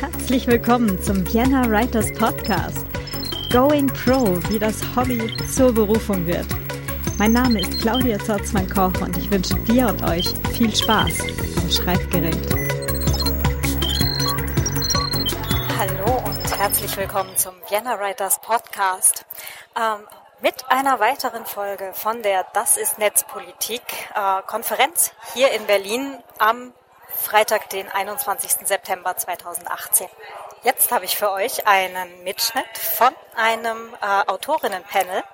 herzlich willkommen zum Vienna Writers Podcast. Going Pro, wie das Hobby zur Berufung wird. Mein Name ist Claudia Zotzmann-Koch und ich wünsche dir und euch viel Spaß am Schreibgerät. Hallo und herzlich willkommen zum Vienna Writers Podcast. Ähm, mit einer weiteren Folge von der Das ist Netzpolitik äh, Konferenz hier in Berlin am Freitag, den 21. September 2018. Jetzt habe ich für euch einen Mitschnitt von einem äh, Autorinnenpanel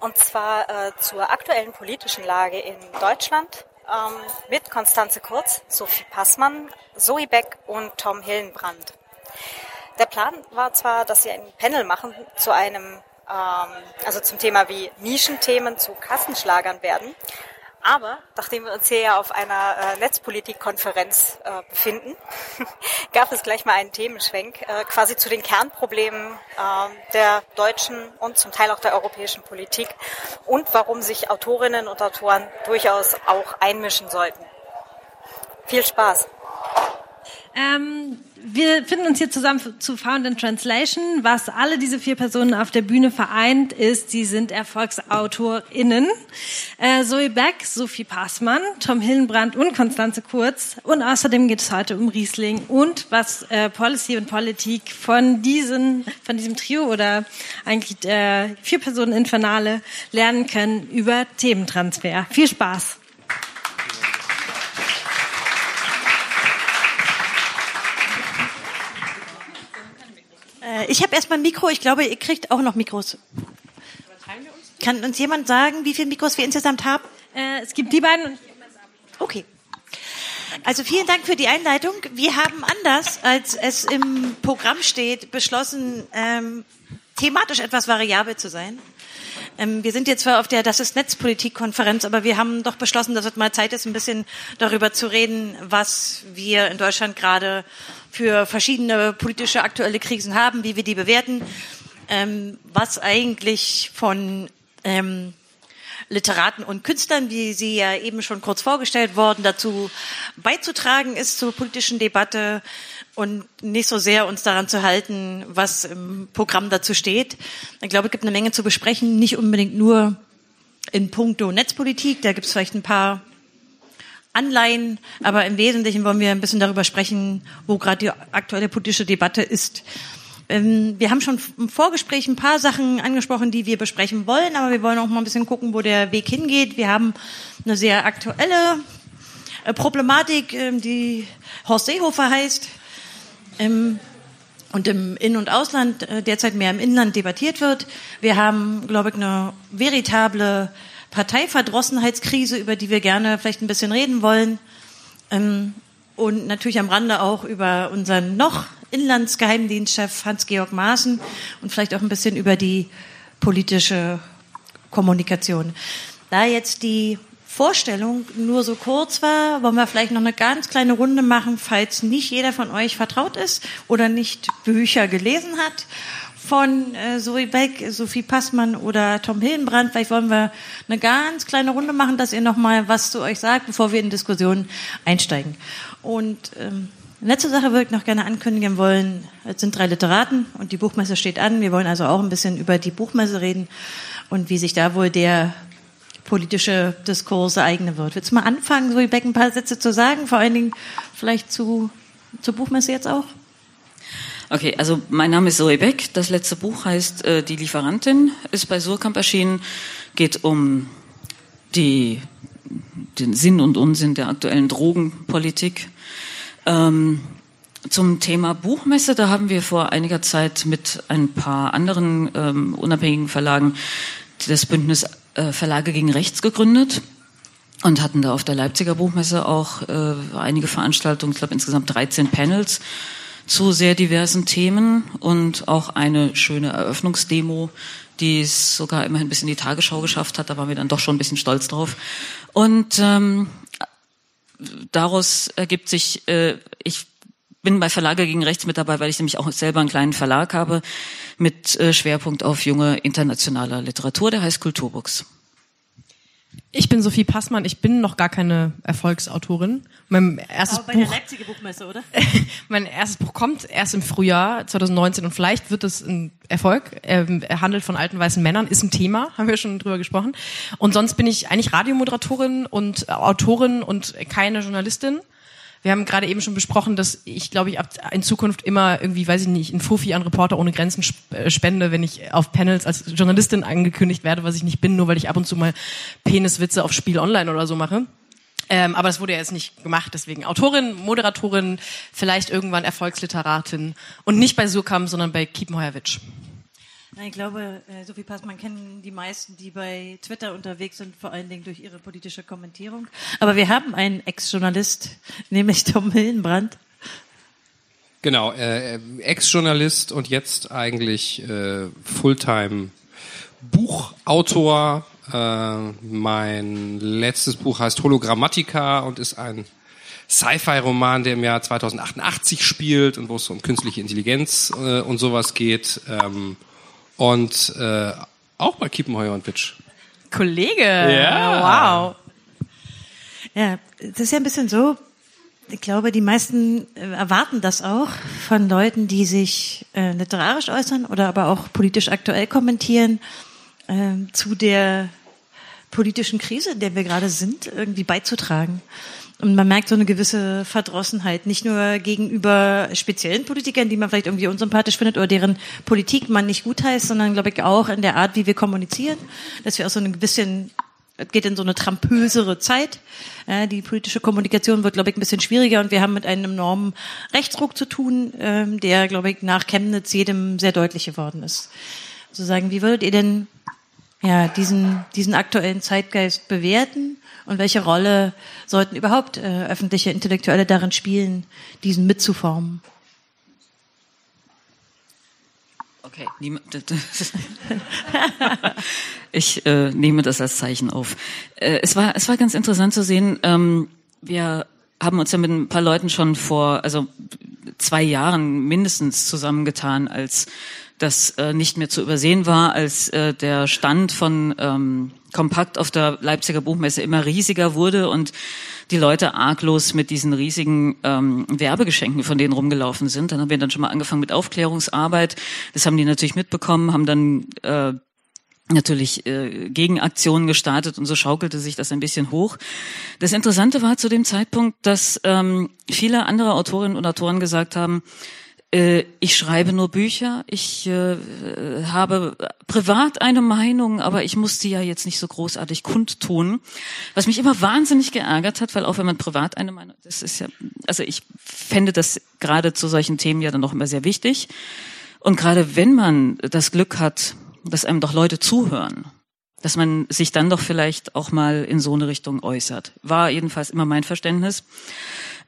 und zwar äh, zur aktuellen politischen Lage in Deutschland ähm, mit Konstanze Kurz, Sophie Passmann, Zoe Beck und Tom Hillenbrand. Der Plan war zwar, dass sie ein Panel machen zu einem, ähm, also zum Thema wie Nischenthemen zu Kassenschlagern werden. Aber nachdem wir uns hier ja auf einer äh, Netzpolitikkonferenz äh, befinden, gab es gleich mal einen Themenschwenk äh, quasi zu den Kernproblemen äh, der deutschen und zum Teil auch der europäischen Politik und warum sich Autorinnen und Autoren durchaus auch einmischen sollten. Viel Spaß! Ähm, wir finden uns hier zusammen zu Found in Translation. Was alle diese vier Personen auf der Bühne vereint, ist, sie sind ErfolgsautorInnen. Äh, Zoe Beck, Sophie Passmann, Tom Hillenbrand und Konstanze Kurz. Und außerdem geht es heute um Riesling und was äh, Policy und Politik von diesen, von diesem Trio oder eigentlich äh, vier Personen Infernale lernen können über Thementransfer. Viel Spaß! Ich habe erstmal ein Mikro. Ich glaube, ihr kriegt auch noch Mikros. Kann uns jemand sagen, wie viele Mikros wir insgesamt haben? Äh, es gibt die beiden. Okay. Also vielen Dank für die Einleitung. Wir haben anders, als es im Programm steht, beschlossen, ähm, thematisch etwas variabel zu sein. Ähm, wir sind jetzt zwar auf der Das ist Netzpolitik-Konferenz, aber wir haben doch beschlossen, dass es mal Zeit ist, ein bisschen darüber zu reden, was wir in Deutschland gerade für verschiedene politische aktuelle Krisen haben, wie wir die bewerten, ähm, was eigentlich von ähm, Literaten und Künstlern, wie sie ja eben schon kurz vorgestellt worden, dazu beizutragen ist zur politischen Debatte und nicht so sehr uns daran zu halten, was im Programm dazu steht. Ich glaube, es gibt eine Menge zu besprechen, nicht unbedingt nur in puncto Netzpolitik, da gibt es vielleicht ein paar Anleihen, aber im Wesentlichen wollen wir ein bisschen darüber sprechen, wo gerade die aktuelle politische Debatte ist. Ähm, wir haben schon im Vorgespräch ein paar Sachen angesprochen, die wir besprechen wollen, aber wir wollen auch mal ein bisschen gucken, wo der Weg hingeht. Wir haben eine sehr aktuelle äh, Problematik, ähm, die Horst Seehofer heißt ähm, und im In- und Ausland äh, derzeit mehr im Inland debattiert wird. Wir haben, glaube ich, eine veritable Parteiverdrossenheitskrise, über die wir gerne vielleicht ein bisschen reden wollen. Ähm, und natürlich am Rande auch über unseren noch Inlandsgeheimdienstchef Hans-Georg Maaßen und vielleicht auch ein bisschen über die politische Kommunikation. Da jetzt die Vorstellung nur so kurz war, wollen wir vielleicht noch eine ganz kleine Runde machen, falls nicht jeder von euch vertraut ist oder nicht Bücher gelesen hat von äh, Zoe Beck, Sophie Passmann oder Tom Hillenbrand. Vielleicht wollen wir eine ganz kleine Runde machen, dass ihr noch mal was zu euch sagt, bevor wir in Diskussionen einsteigen. Und ähm, letzte Sache würde ich noch gerne ankündigen wollen. Es sind drei Literaten und die Buchmesse steht an. Wir wollen also auch ein bisschen über die Buchmesse reden und wie sich da wohl der politische Diskurs ereignen wird. Willst du mal anfangen, Zoe Beck ein paar Sätze zu sagen? Vor allen Dingen vielleicht zu, zur Buchmesse jetzt auch? Okay, also mein Name ist Zoe Beck. Das letzte Buch heißt äh, Die Lieferantin, ist bei Surkamp erschienen, geht um die, den Sinn und Unsinn der aktuellen Drogenpolitik. Ähm, zum Thema Buchmesse, da haben wir vor einiger Zeit mit ein paar anderen ähm, unabhängigen Verlagen das Bündnis äh, Verlage gegen Rechts gegründet und hatten da auf der Leipziger Buchmesse auch äh, einige Veranstaltungen, ich glaube insgesamt 13 Panels zu sehr diversen Themen und auch eine schöne Eröffnungsdemo, die es sogar immerhin bis in die Tagesschau geschafft hat. Da waren wir dann doch schon ein bisschen stolz drauf. Und ähm, daraus ergibt sich, äh, ich bin bei Verlage gegen Rechts mit dabei, weil ich nämlich auch selber einen kleinen Verlag habe mit äh, Schwerpunkt auf junge internationale Literatur, der heißt Kulturbooks. Ich bin Sophie Passmann. Ich bin noch gar keine Erfolgsautorin. Mein erstes Aber bei Buch, der Leipziger Buchmesse, oder? mein erstes Buch kommt erst im Frühjahr 2019 und vielleicht wird es ein Erfolg. Ähm, Er handelt von alten weißen Männern, ist ein Thema, haben wir schon drüber gesprochen. Und sonst bin ich eigentlich Radiomoderatorin und Autorin und keine Journalistin. Wir haben gerade eben schon besprochen, dass ich, glaube ich, ab in Zukunft immer irgendwie, weiß ich nicht, ein Fuffi an Reporter ohne Grenzen äh, spende, wenn ich auf Panels als Journalistin angekündigt werde, was ich nicht bin, nur weil ich ab und zu mal Peniswitze auf Spiel Online oder so mache. Ähm, aber das wurde ja jetzt nicht gemacht, deswegen Autorin, Moderatorin, vielleicht irgendwann Erfolgsliteratin und nicht bei Surkamp, sondern bei Kiepenheuerwitsch. Ich glaube, äh, Sophie Passmann kennen die meisten, die bei Twitter unterwegs sind, vor allen Dingen durch ihre politische Kommentierung. Aber wir haben einen Ex-Journalist, nämlich Tom Hillenbrand. Genau, äh, Ex-Journalist und jetzt eigentlich äh, Fulltime Buchautor. Äh, mein letztes Buch heißt Hologrammatica und ist ein Sci-Fi-Roman, der im Jahr 2088 spielt und wo es um künstliche Intelligenz äh, und sowas geht. Ähm, und äh, auch bei Kiepenheuer und Witsch. Kollege! Ja. Wow! Ja, das ist ja ein bisschen so. Ich glaube, die meisten äh, erwarten das auch von Leuten, die sich äh, literarisch äußern oder aber auch politisch aktuell kommentieren, äh, zu der politischen Krise, in der wir gerade sind, irgendwie beizutragen. Und man merkt so eine gewisse Verdrossenheit, nicht nur gegenüber speziellen Politikern, die man vielleicht irgendwie unsympathisch findet oder deren Politik man nicht gut heißt, sondern glaube ich auch in der Art, wie wir kommunizieren, dass wir auch so ein bisschen es geht in so eine trampösere Zeit. Äh, die politische Kommunikation wird, glaube ich, ein bisschen schwieriger und wir haben mit einem enormen Rechtsruck zu tun, ähm, der, glaube ich, nach Chemnitz jedem sehr deutlich geworden ist. Sozusagen, wie würdet ihr denn ja, diesen, diesen aktuellen Zeitgeist bewerten und welche Rolle sollten überhaupt äh, öffentliche Intellektuelle darin spielen, diesen mitzuformen? Okay, ich äh, nehme das als Zeichen auf. Äh, es war es war ganz interessant zu sehen. Ähm, wir haben uns ja mit ein paar Leuten schon vor also zwei Jahren mindestens zusammengetan, als das äh, nicht mehr zu übersehen war, als äh, der Stand von ähm, Kompakt auf der Leipziger Buchmesse immer riesiger wurde und die Leute arglos mit diesen riesigen ähm, Werbegeschenken von denen rumgelaufen sind. Dann haben wir dann schon mal angefangen mit Aufklärungsarbeit. Das haben die natürlich mitbekommen, haben dann äh, natürlich äh, Gegenaktionen gestartet und so schaukelte sich das ein bisschen hoch. Das Interessante war zu dem Zeitpunkt, dass ähm, viele andere Autorinnen und Autoren gesagt haben, ich schreibe nur Bücher, ich äh, habe privat eine Meinung, aber ich muss die ja jetzt nicht so großartig kundtun. Was mich immer wahnsinnig geärgert hat, weil auch wenn man privat eine Meinung, das ist ja, also ich fände das gerade zu solchen Themen ja dann noch immer sehr wichtig. Und gerade wenn man das Glück hat, dass einem doch Leute zuhören, dass man sich dann doch vielleicht auch mal in so eine Richtung äußert. War jedenfalls immer mein Verständnis.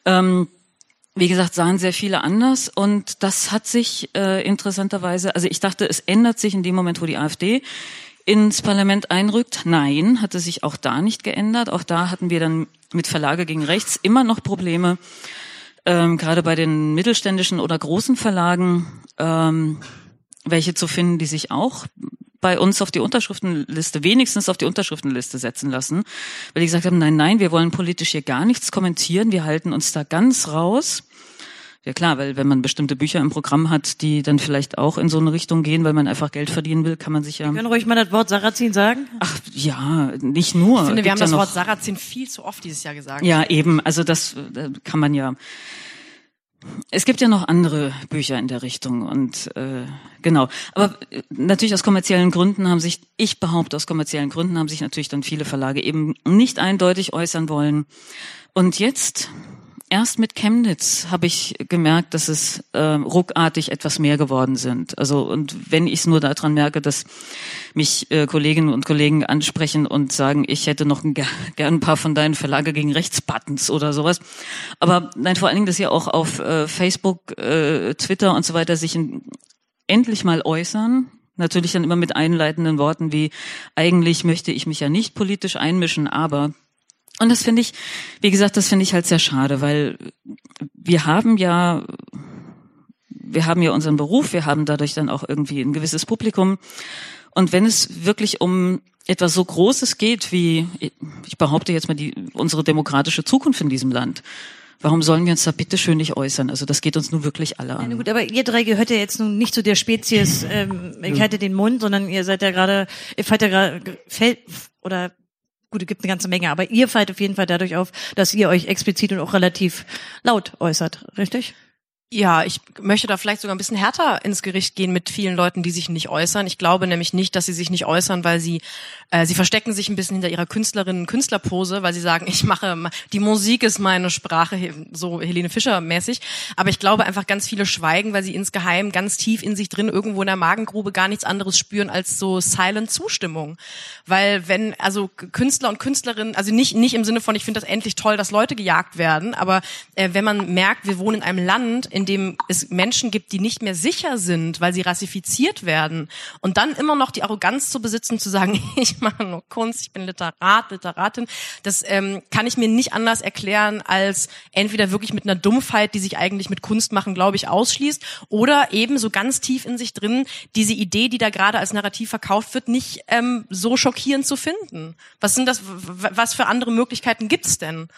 Ähm, wie gesagt, sahen sehr viele anders und das hat sich äh, interessanterweise, also ich dachte, es ändert sich in dem Moment, wo die AfD ins Parlament einrückt. Nein, hatte sich auch da nicht geändert. Auch da hatten wir dann mit Verlage gegen rechts immer noch Probleme, ähm, gerade bei den mittelständischen oder großen Verlagen, ähm, welche zu finden, die sich auch bei uns auf die Unterschriftenliste, wenigstens auf die Unterschriftenliste setzen lassen, weil die gesagt haben, nein, nein, wir wollen politisch hier gar nichts kommentieren, wir halten uns da ganz raus. Ja klar, weil wenn man bestimmte Bücher im Programm hat, die dann vielleicht auch in so eine Richtung gehen, weil man einfach Geld verdienen will, kann man sich ja. Können ruhig mal das Wort Sarrazin sagen? Ach ja, nicht nur. Ich finde, wir Gibt haben ja das Wort Sarrazin viel zu oft dieses Jahr gesagt. Ja, eben. Also das äh, kann man ja. Es gibt ja noch andere Bücher in der Richtung und äh, genau. Aber äh, natürlich aus kommerziellen Gründen haben sich, ich behaupte aus kommerziellen Gründen haben sich natürlich dann viele Verlage eben nicht eindeutig äußern wollen. Und jetzt erst mit Chemnitz habe ich gemerkt, dass es äh, ruckartig etwas mehr geworden sind. Also und wenn ich es nur daran merke, dass mich äh, Kolleginnen und Kollegen ansprechen und sagen, ich hätte noch ein, gern ein paar von deinen Verlage gegen Rechtsbuttons oder sowas. Aber nein, vor allen Dingen, dass sie auch auf äh, Facebook, äh, Twitter und so weiter sich in, endlich mal äußern. Natürlich dann immer mit einleitenden Worten wie, eigentlich möchte ich mich ja nicht politisch einmischen, aber und das finde ich, wie gesagt, das finde ich halt sehr schade, weil wir haben ja, wir haben ja unseren Beruf, wir haben dadurch dann auch irgendwie ein gewisses Publikum. Und wenn es wirklich um etwas so Großes geht wie, ich behaupte jetzt mal, die, unsere demokratische Zukunft in diesem Land, warum sollen wir uns da bitte schön nicht äußern? Also das geht uns nun wirklich alle an. Ja, gut, aber ihr drei gehört ja jetzt nun nicht zu der Spezies, ähm, ich halte den Mund, sondern ihr seid ja gerade, ihr fallt ja gerade, fällt, oder gut, es gibt eine ganze Menge, aber ihr fallt auf jeden Fall dadurch auf, dass ihr euch explizit und auch relativ laut äußert, richtig? Ja, ich möchte da vielleicht sogar ein bisschen härter ins Gericht gehen mit vielen Leuten, die sich nicht äußern. Ich glaube nämlich nicht, dass sie sich nicht äußern, weil sie äh, sie verstecken sich ein bisschen hinter ihrer Künstlerinnen Künstlerpose, weil sie sagen, ich mache die Musik ist meine Sprache, so Helene Fischer mäßig. Aber ich glaube einfach ganz viele schweigen, weil sie insgeheim ganz tief in sich drin irgendwo in der Magengrube gar nichts anderes spüren als so silent Zustimmung. Weil wenn also Künstler und Künstlerinnen, also nicht nicht im Sinne von, ich finde das endlich toll, dass Leute gejagt werden, aber äh, wenn man merkt, wir wohnen in einem Land in dem es Menschen gibt, die nicht mehr sicher sind, weil sie rassifiziert werden und dann immer noch die Arroganz zu besitzen, zu sagen, ich mache nur Kunst, ich bin Literat, Literatin, das ähm, kann ich mir nicht anders erklären als entweder wirklich mit einer Dumpfheit, die sich eigentlich mit Kunst machen, glaube ich, ausschließt, oder eben so ganz tief in sich drin diese Idee, die da gerade als Narrativ verkauft wird, nicht ähm, so schockierend zu finden. Was sind das? Was für andere Möglichkeiten gibt's denn?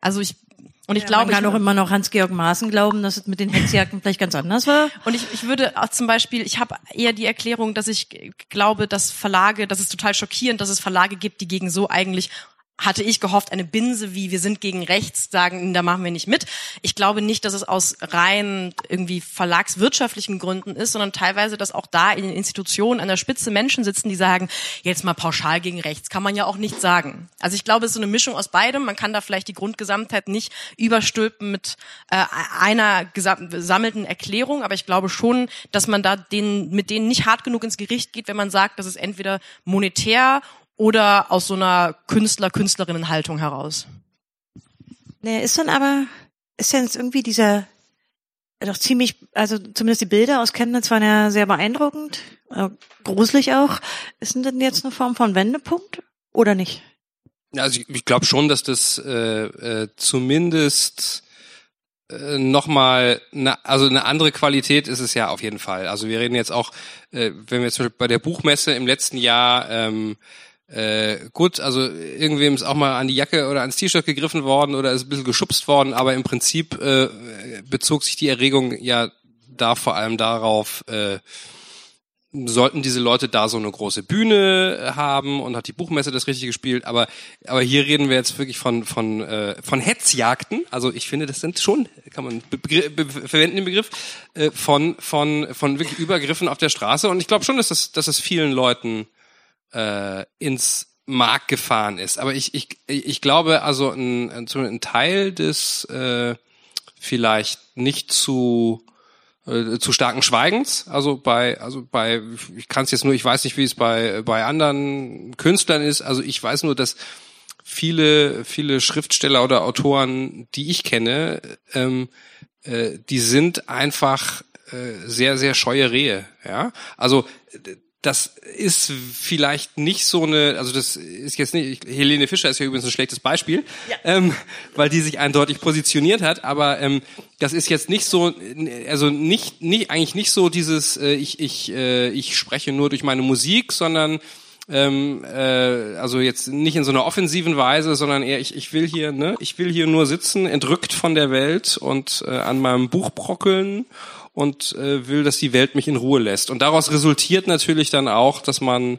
Also ich und ich ja, glaube, man kann auch immer noch Hans-Georg Maaßen glauben, dass es mit den Hetzjagden vielleicht ganz anders war. Und ich, ich würde auch zum Beispiel, ich habe eher die Erklärung, dass ich glaube, dass Verlage, dass es total schockierend, dass es Verlage gibt, die gegen so eigentlich hatte ich gehofft, eine Binse wie wir sind gegen rechts sagen, da machen wir nicht mit. Ich glaube nicht, dass es aus rein irgendwie verlagswirtschaftlichen Gründen ist, sondern teilweise, dass auch da in den Institutionen an der Spitze Menschen sitzen, die sagen, jetzt mal pauschal gegen rechts kann man ja auch nicht sagen. Also ich glaube, es ist so eine Mischung aus beidem. Man kann da vielleicht die Grundgesamtheit nicht überstülpen mit äh, einer gesammelten Erklärung, aber ich glaube schon, dass man da den, mit denen nicht hart genug ins Gericht geht, wenn man sagt, dass es entweder monetär oder aus so einer Künstler-Künstlerinnen-Haltung heraus? Nee, ist dann aber, ist ja jetzt irgendwie dieser, doch ziemlich, also zumindest die Bilder aus Chemnitz waren ja sehr beeindruckend, äh, gruselig auch. Ist denn jetzt eine Form von Wendepunkt oder nicht? Also ich, ich glaube schon, dass das äh, äh, zumindest äh, nochmal, eine, also eine andere Qualität ist es ja auf jeden Fall. Also wir reden jetzt auch, äh, wenn wir zum Beispiel bei der Buchmesse im letzten Jahr ähm, äh, gut, also irgendwem ist auch mal an die Jacke oder ans T-Shirt gegriffen worden oder ist ein bisschen geschubst worden, aber im Prinzip äh, bezog sich die Erregung ja da vor allem darauf, äh, sollten diese Leute da so eine große Bühne haben und hat die Buchmesse das richtig gespielt, aber aber hier reden wir jetzt wirklich von von äh, von Hetzjagden, also ich finde, das sind schon kann man verwenden den Begriff äh, von von von wirklich Übergriffen auf der Straße. Und ich glaube schon, dass das dass es vielen Leuten äh, ins Markt gefahren ist. Aber ich, ich, ich glaube, also ein, ein Teil des äh, vielleicht nicht zu äh, zu starken Schweigens, also bei, also bei, ich kann es jetzt nur, ich weiß nicht, wie es bei bei anderen Künstlern ist. Also ich weiß nur, dass viele viele Schriftsteller oder Autoren, die ich kenne, ähm, äh, die sind einfach äh, sehr sehr scheue Rehe. Ja, also das ist vielleicht nicht so eine, also das ist jetzt nicht, Helene Fischer ist ja übrigens ein schlechtes Beispiel, ja. ähm, weil die sich eindeutig positioniert hat, aber ähm, das ist jetzt nicht so, also nicht, nicht eigentlich nicht so dieses, äh, ich, ich, äh, ich spreche nur durch meine Musik, sondern ähm, äh, also jetzt nicht in so einer offensiven Weise, sondern eher ich, ich will hier, ne, ich will hier nur sitzen, entrückt von der Welt und äh, an meinem Buch brockeln und äh, will, dass die Welt mich in Ruhe lässt. Und daraus resultiert natürlich dann auch, dass man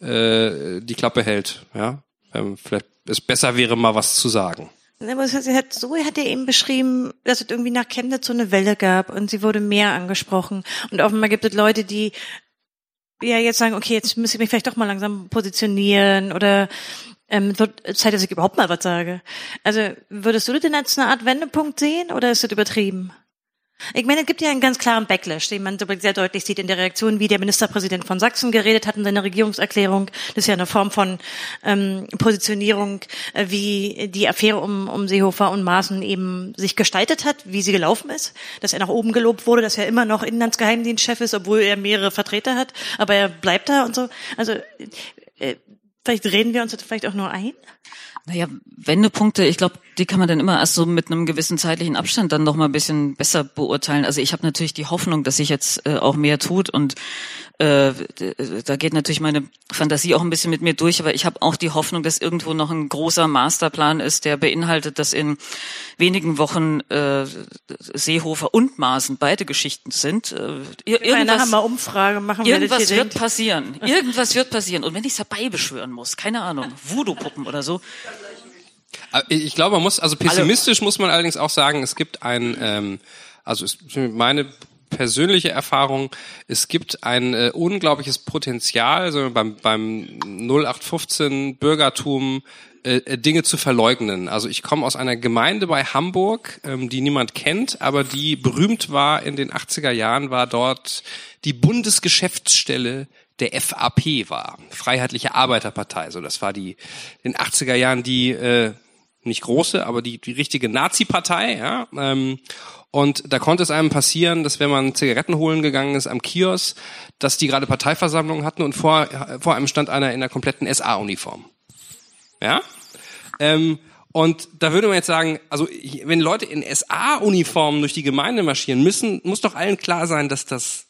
äh, die Klappe hält. Ja, ähm, vielleicht es besser wäre, mal was zu sagen. Aber sie hat, so hat er eben beschrieben, dass es irgendwie nach Chemnitz so eine Welle gab und sie wurde mehr angesprochen. Und offenbar gibt es Leute, die ja jetzt sagen, okay, jetzt müsste ich mich vielleicht doch mal langsam positionieren oder ähm, wird Zeit, dass ich überhaupt mal was sage. Also würdest du das denn als eine Art Wendepunkt sehen oder ist das übertrieben? Ich meine, es gibt ja einen ganz klaren Backlash, den man sehr deutlich sieht in der Reaktion, wie der Ministerpräsident von Sachsen geredet hat in seiner Regierungserklärung. Das ist ja eine Form von ähm, Positionierung, äh, wie die Affäre um, um Seehofer und Maaßen eben sich gestaltet hat, wie sie gelaufen ist. Dass er nach oben gelobt wurde, dass er immer noch Inlandsgeheimdienstchef ist, obwohl er mehrere Vertreter hat, aber er bleibt da und so. Also äh, vielleicht reden wir uns das vielleicht auch nur ein. Naja, Wendepunkte, ich glaube, die kann man dann immer erst so mit einem gewissen zeitlichen Abstand dann noch mal ein bisschen besser beurteilen. Also ich habe natürlich die Hoffnung, dass sich jetzt äh, auch mehr tut und äh, da geht natürlich meine Fantasie auch ein bisschen mit mir durch, aber ich habe auch die Hoffnung, dass irgendwo noch ein großer Masterplan ist, der beinhaltet, dass in wenigen Wochen äh, Seehofer und Maaßen beide Geschichten sind. Äh, irgendwas, Hammer Umfrage machen wir Irgendwas wird denkt. passieren. Irgendwas wird passieren. Und wenn ich es herbeibeschwören muss, keine Ahnung, Voodoo-Puppen oder so. Ich glaube, man muss, also pessimistisch muss man allerdings auch sagen, es gibt ein, ähm, also es, meine persönliche Erfahrung, es gibt ein äh, unglaubliches Potenzial also beim, beim 0815 Bürgertum äh, äh, Dinge zu verleugnen. Also ich komme aus einer Gemeinde bei Hamburg, ähm, die niemand kennt, aber die berühmt war in den 80er Jahren, war dort die Bundesgeschäftsstelle der FAP war, Freiheitliche Arbeiterpartei. So, das war die in den 80er Jahren die äh, nicht große, aber die die richtige Nazi-Partei. Ja? Ähm, und da konnte es einem passieren, dass wenn man Zigaretten holen gegangen ist am Kiosk, dass die gerade Parteiversammlung hatten und vor, vor einem stand einer in der kompletten SA-Uniform. Ja? Ähm, und da würde man jetzt sagen, also wenn Leute in SA-Uniformen durch die Gemeinde marschieren müssen, muss doch allen klar sein, dass das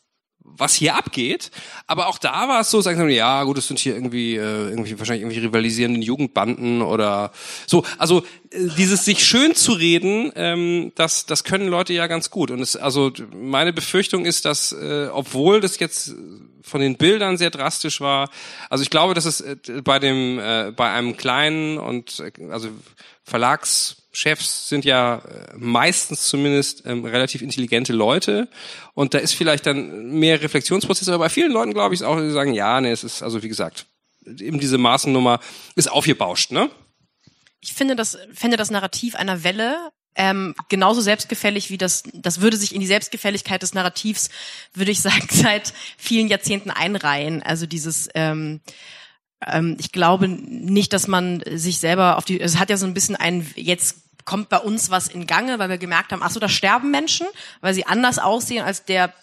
was hier abgeht. Aber auch da war es so, sagen sie, ja, gut, es sind hier irgendwie, äh, irgendwie wahrscheinlich irgendwie rivalisierenden Jugendbanden oder so. Also äh, dieses sich schön zu reden, ähm, das, das können Leute ja ganz gut. Und es, also meine Befürchtung ist, dass, äh, obwohl das jetzt von den Bildern sehr drastisch war, also ich glaube, dass es äh, bei dem, äh, bei einem kleinen und äh, also Verlags Chefs sind ja äh, meistens zumindest ähm, relativ intelligente Leute und da ist vielleicht dann mehr Reflexionsprozess, aber bei vielen Leuten glaube ich auch, die sagen, ja, nee, es ist, also wie gesagt, eben diese Maßennummer ist aufgebauscht, ne? Ich finde das, finde das Narrativ einer Welle ähm, genauso selbstgefällig wie das, das würde sich in die Selbstgefälligkeit des Narrativs, würde ich sagen, seit vielen Jahrzehnten einreihen. Also dieses, ähm, ähm, ich glaube nicht, dass man sich selber auf die, es hat ja so ein bisschen ein, jetzt kommt bei uns was in Gange, weil wir gemerkt haben, ach so, da sterben Menschen, weil sie anders aussehen als der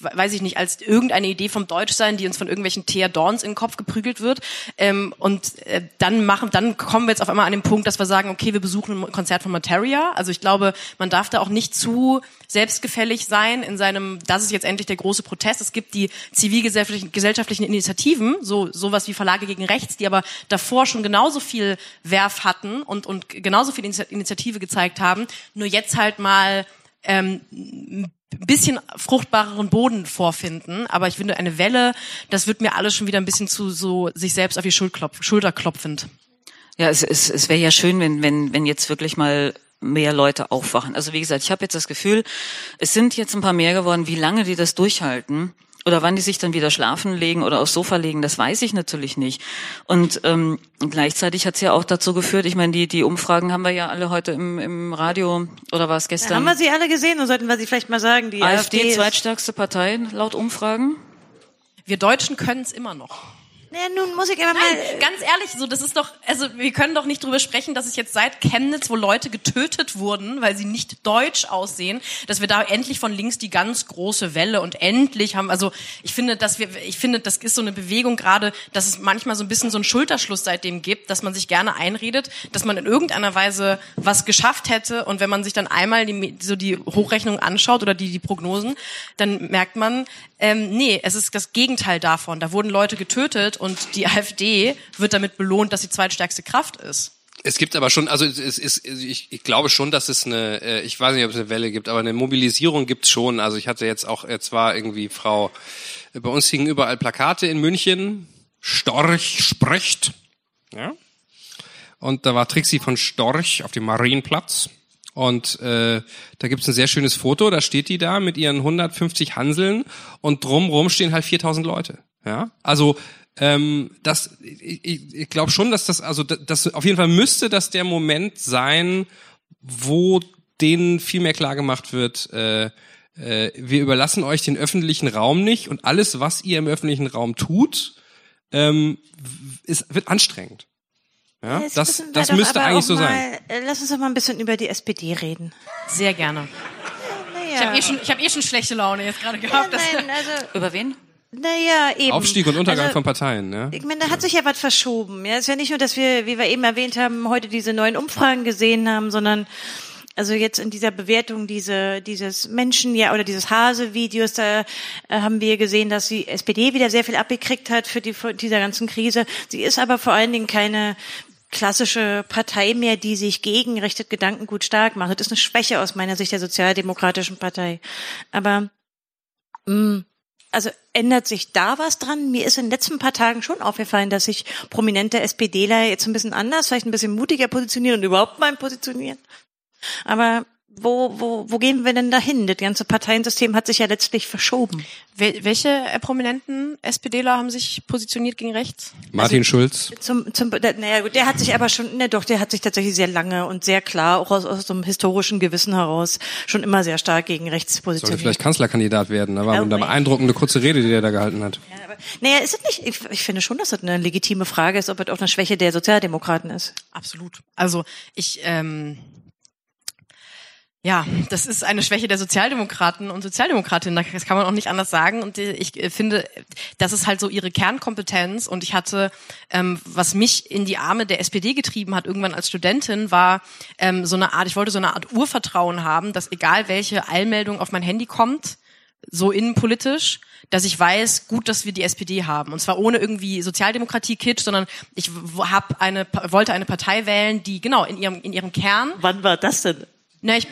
weiß ich nicht, als irgendeine Idee vom Deutschsein, die uns von irgendwelchen Thea Dorns in den Kopf geprügelt wird. Ähm, und äh, dann machen, dann kommen wir jetzt auf einmal an den Punkt, dass wir sagen, okay, wir besuchen ein Konzert von Materia. Also ich glaube, man darf da auch nicht zu selbstgefällig sein in seinem, das ist jetzt endlich der große Protest. Es gibt die zivilgesellschaftlichen gesellschaftlichen Initiativen, so sowas wie Verlage gegen Rechts, die aber davor schon genauso viel Werf hatten und, und genauso viel Initiative gezeigt haben. Nur jetzt halt mal ähm, bisschen fruchtbareren Boden vorfinden. Aber ich finde, eine Welle, das wird mir alles schon wieder ein bisschen zu so sich selbst auf die Schulter klopfend. Ja, es, es, es wäre ja schön, wenn, wenn, wenn jetzt wirklich mal mehr Leute aufwachen. Also wie gesagt, ich habe jetzt das Gefühl, es sind jetzt ein paar mehr geworden. Wie lange die das durchhalten, oder wann die sich dann wieder schlafen legen oder aufs Sofa legen, das weiß ich natürlich nicht. Und ähm, gleichzeitig hat es ja auch dazu geführt, ich meine, die, die Umfragen haben wir ja alle heute im, im Radio oder war es gestern? Ja, haben wir sie alle gesehen und sollten wir sie vielleicht mal sagen? Die AfD, AfD zweitstärkste Partei laut Umfragen. Wir Deutschen können es immer noch. Naja, nun muss ich aber mal. Nein, ganz ehrlich, so das ist doch, also wir können doch nicht drüber sprechen, dass es jetzt seit Chemnitz, wo Leute getötet wurden, weil sie nicht deutsch aussehen, dass wir da endlich von links die ganz große Welle und endlich haben, also ich finde, dass wir, ich finde, das ist so eine Bewegung gerade, dass es manchmal so ein bisschen so einen Schulterschluss seitdem gibt, dass man sich gerne einredet, dass man in irgendeiner Weise was geschafft hätte und wenn man sich dann einmal die, so die Hochrechnung anschaut oder die, die Prognosen, dann merkt man, ähm, nee, es ist das Gegenteil davon. Da wurden Leute getötet und die AfD wird damit belohnt, dass sie zweitstärkste Kraft ist. Es gibt aber schon, also es ist, ich, ich glaube schon, dass es eine, äh, ich weiß nicht, ob es eine Welle gibt, aber eine Mobilisierung gibt's schon. Also ich hatte jetzt auch, jetzt war irgendwie Frau, bei uns hingen überall Plakate in München, Storch spricht, ja. Und da war Trixie von Storch auf dem Marienplatz. Und äh, da gibt's ein sehr schönes Foto, da steht die da mit ihren 150 Hanseln und drumrum stehen halt 4000 Leute. Ja, also ähm, das, ich, ich glaube schon, dass das, also das auf jeden Fall müsste das der Moment sein, wo denen viel mehr klar gemacht wird, äh, äh, wir überlassen euch den öffentlichen Raum nicht und alles, was ihr im öffentlichen Raum tut, ähm, ist, wird anstrengend. Ja, das, das, das müsste eigentlich so mal, sein. Äh, lass uns doch mal ein bisschen über die SPD reden. Sehr gerne. Ja, Ich habe eh, schon, ich hab eh schon schlechte Laune jetzt gerade gehabt. Ja, nein, also, über wen? Naja, eben. Aufstieg und Untergang also, von Parteien, ja. Ich meine, da hat sich ja was verschoben. Ja, es ist ja nicht nur, dass wir, wie wir eben erwähnt haben, heute diese neuen Umfragen gesehen haben, sondern Also jetzt in dieser Bewertung diese, dieses Menschen, ja, oder dieses Hase-Videos, da äh, haben wir gesehen, dass die SPD wieder sehr viel abgekriegt hat für die, für dieser ganzen Krise. Sie ist aber vor allen Dingen keine klassische Partei mehr, die sich gegen rechtet Gedankengut stark macht. Das ist eine Schwäche aus meiner Sicht der Sozialdemokratischen Partei. Aber mh, mm, also ändert sich da was dran? Mir ist in den letzten paar Tagen schon aufgefallen, dass sich prominente SPDler jetzt ein bisschen anders, vielleicht ein bisschen mutiger positionieren und überhaupt mal positionieren. Aber wo, wo, wo gehen wir denn dahin? Das ganze Parteiensystem hat sich ja letztlich verschoben. Wel welche äh, prominenten SPDler haben sich positioniert gegen rechts? Martin also, Schulz. Zum, zum, naja, gut, der hat sich aber schon, ne, doch, der hat sich tatsächlich sehr lange und sehr klar, auch aus, aus so einem historischen Gewissen heraus, schon immer sehr stark gegen rechts positioniert. Sollte vielleicht Kanzlerkandidat werden, da war oh, eine beeindruckende kurze Rede, die er da gehalten hat. Ja, aber, naja, ist es nicht, ich, ich finde schon, dass das eine legitime Frage ist, ob es auch eine Schwäche der Sozialdemokraten ist. Absolut. Also ich, ähm, ja, das ist eine Schwäche der Sozialdemokraten und Sozialdemokratinnen. Das kann man auch nicht anders sagen. Und ich äh, finde, das ist halt so ihre Kernkompetenz. Und ich hatte, ähm, was mich in die Arme der SPD getrieben hat, irgendwann als Studentin, war ähm, so eine Art, ich wollte so eine Art Urvertrauen haben, dass egal welche Eilmeldung auf mein Handy kommt, so innenpolitisch, dass ich weiß, gut, dass wir die SPD haben. Und zwar ohne irgendwie Sozialdemokratie-Kitsch, sondern ich hab eine, wollte eine Partei wählen, die genau in ihrem, in ihrem Kern. Wann war das denn? Na, ich.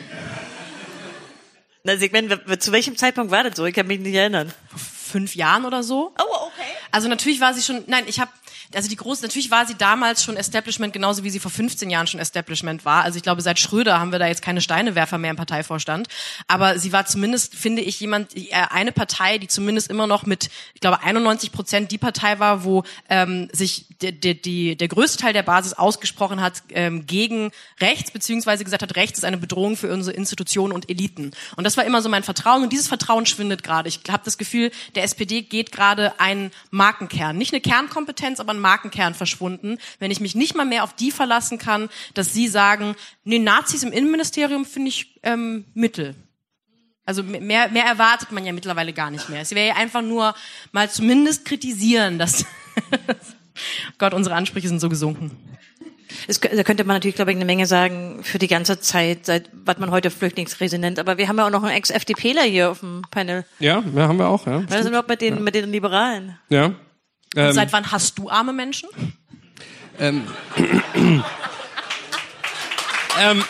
Na, meine, zu welchem Zeitpunkt war das so? Ich kann mich nicht erinnern. Vor fünf Jahren oder so. Oh, okay. Also natürlich war sie schon, nein, ich habe also die große, natürlich war sie damals schon Establishment, genauso wie sie vor 15 Jahren schon Establishment war. Also ich glaube, seit Schröder haben wir da jetzt keine Steinewerfer mehr im Parteivorstand. Aber sie war zumindest, finde ich, jemand, äh, eine Partei, die zumindest immer noch mit, ich glaube, 91 Prozent die Partei war, wo ähm, sich der, der, die, der größte Teil der Basis ausgesprochen hat ähm, gegen rechts, beziehungsweise gesagt hat, rechts ist eine Bedrohung für unsere Institutionen und Eliten. Und das war immer so mein Vertrauen. Und dieses Vertrauen schwindet gerade. Ich habe das Gefühl, der SPD geht gerade ein Markenkern. Nicht eine Kernkompetenz, aber ein Markenkern verschwunden, wenn ich mich nicht mal mehr auf die verlassen kann, dass sie sagen, nee, Nazis im Innenministerium finde ich ähm, Mittel. Also mehr, mehr erwartet man ja mittlerweile gar nicht mehr. Es wäre ja einfach nur mal zumindest kritisieren, dass Gott, unsere Ansprüche sind so gesunken. Es, da könnte man natürlich, glaube ich, eine Menge sagen für die ganze Zeit, seit was man heute Flüchtlingskrise nennt. Aber wir haben ja auch noch einen Ex-FDPler hier auf dem Panel. Ja, ja, haben wir auch. Ja, Was ist überhaupt mit den, ja. mit den Liberalen? Ja, ähm, seit wann hast du arme Menschen? Ähm, ähm,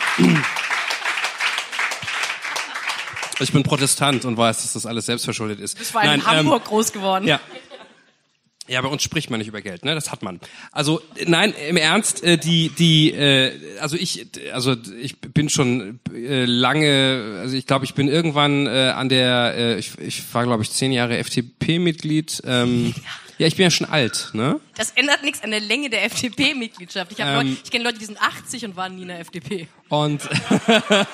ich bin Protestant und weiß, dass das alles selbstverschuldet ist. Ich war in Hamburg ähm, groß geworden. Ja. Ja, bei uns spricht man nicht über Geld, ne? Das hat man. Also nein, im Ernst, äh, die die äh, also ich also ich bin schon äh, lange, also ich glaube, ich bin irgendwann äh, an der äh, ich, ich war glaube ich zehn Jahre FDP-Mitglied. Ähm, ja, ich bin ja schon alt, ne? Das ändert nichts an der Länge der FDP-Mitgliedschaft. Ich, ähm, ich kenne Leute, die sind 80 und waren nie in der FDP. Und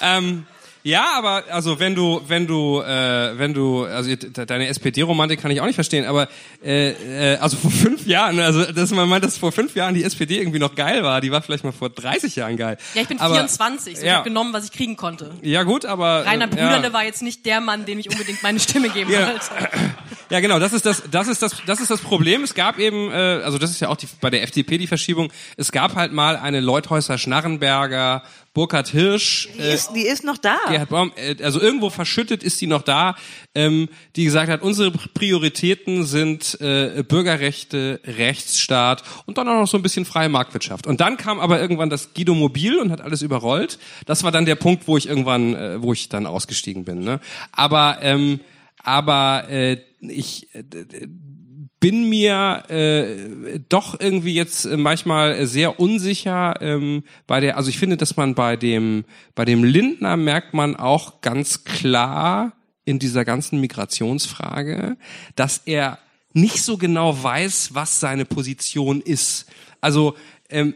ähm, ja, aber also wenn du, wenn du, äh, wenn du, also deine SPD-Romantik kann ich auch nicht verstehen, aber äh, äh, also vor fünf Jahren, also dass man meint, dass vor fünf Jahren die SPD irgendwie noch geil war, die war vielleicht mal vor 30 Jahren geil. Ja, ich bin aber, 24, so ja. ich habe genommen, was ich kriegen konnte. Ja gut, aber Rainer Brüderle ja. war jetzt nicht der Mann, dem ich unbedingt meine Stimme geben ja. wollte. Ja, genau, das ist das, das ist das, das ist das Problem. Es gab eben, äh, also das ist ja auch die, bei der FDP die Verschiebung. Es gab halt mal eine Leuthäuser Schnarrenberger Burkhard Hirsch. Die, äh, ist, die ist noch da. Gerhard Baum, äh, also irgendwo verschüttet ist die noch da, ähm, die gesagt hat, unsere Prioritäten sind äh, Bürgerrechte, Rechtsstaat und dann auch noch so ein bisschen freie Marktwirtschaft. Und dann kam aber irgendwann das Guido Mobil und hat alles überrollt. Das war dann der Punkt, wo ich irgendwann, äh, wo ich dann ausgestiegen bin. Ne? Aber ähm, aber äh, ich äh, bin mir äh, doch irgendwie jetzt manchmal sehr unsicher ähm, bei der, also ich finde, dass man bei dem, bei dem Lindner merkt man auch ganz klar in dieser ganzen Migrationsfrage, dass er nicht so genau weiß, was seine Position ist. Also ähm,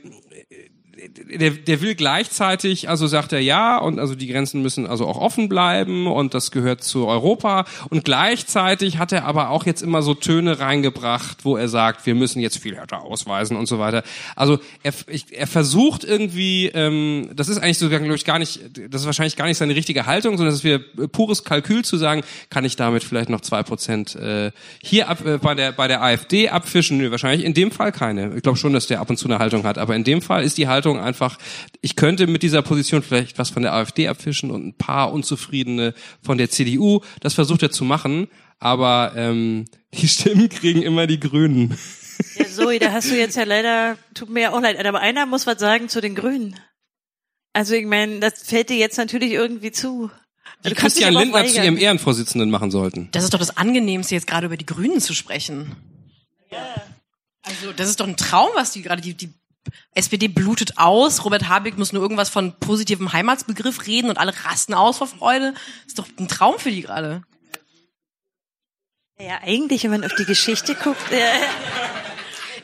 der, der will gleichzeitig, also sagt er ja, und also die Grenzen müssen also auch offen bleiben und das gehört zu Europa. Und gleichzeitig hat er aber auch jetzt immer so Töne reingebracht, wo er sagt, wir müssen jetzt viel härter ausweisen und so weiter. Also er, er versucht irgendwie, ähm, das ist eigentlich sogar, glaube ich, gar nicht, das ist wahrscheinlich gar nicht seine richtige Haltung, sondern es ist wieder pures Kalkül zu sagen, kann ich damit vielleicht noch zwei Prozent äh, hier ab, äh, bei der bei der AfD abfischen? Nö, wahrscheinlich in dem Fall keine. Ich glaube schon, dass der ab und zu eine Haltung hat, aber in dem Fall ist die Haltung Erwartung einfach, ich könnte mit dieser Position vielleicht was von der AfD abfischen und ein paar Unzufriedene von der CDU. Das versucht er zu machen, aber ähm, die Stimmen kriegen immer die Grünen. Ja, Zoe, da hast du jetzt ja leider, tut mir ja auch leid, aber einer muss was sagen zu den Grünen. Also ich meine, das fällt dir jetzt natürlich irgendwie zu. Die Du Christian Lindner zu ihrem Ehrenvorsitzenden machen sollten. Das ist doch das Angenehmste, jetzt gerade über die Grünen zu sprechen. Also, das ist doch ein Traum, was die gerade, die, die SPD blutet aus, Robert Habeck muss nur irgendwas von positivem Heimatsbegriff reden und alle rasten aus vor Freude. ist doch ein Traum für die gerade. Ja, eigentlich, wenn man auf die Geschichte guckt, äh,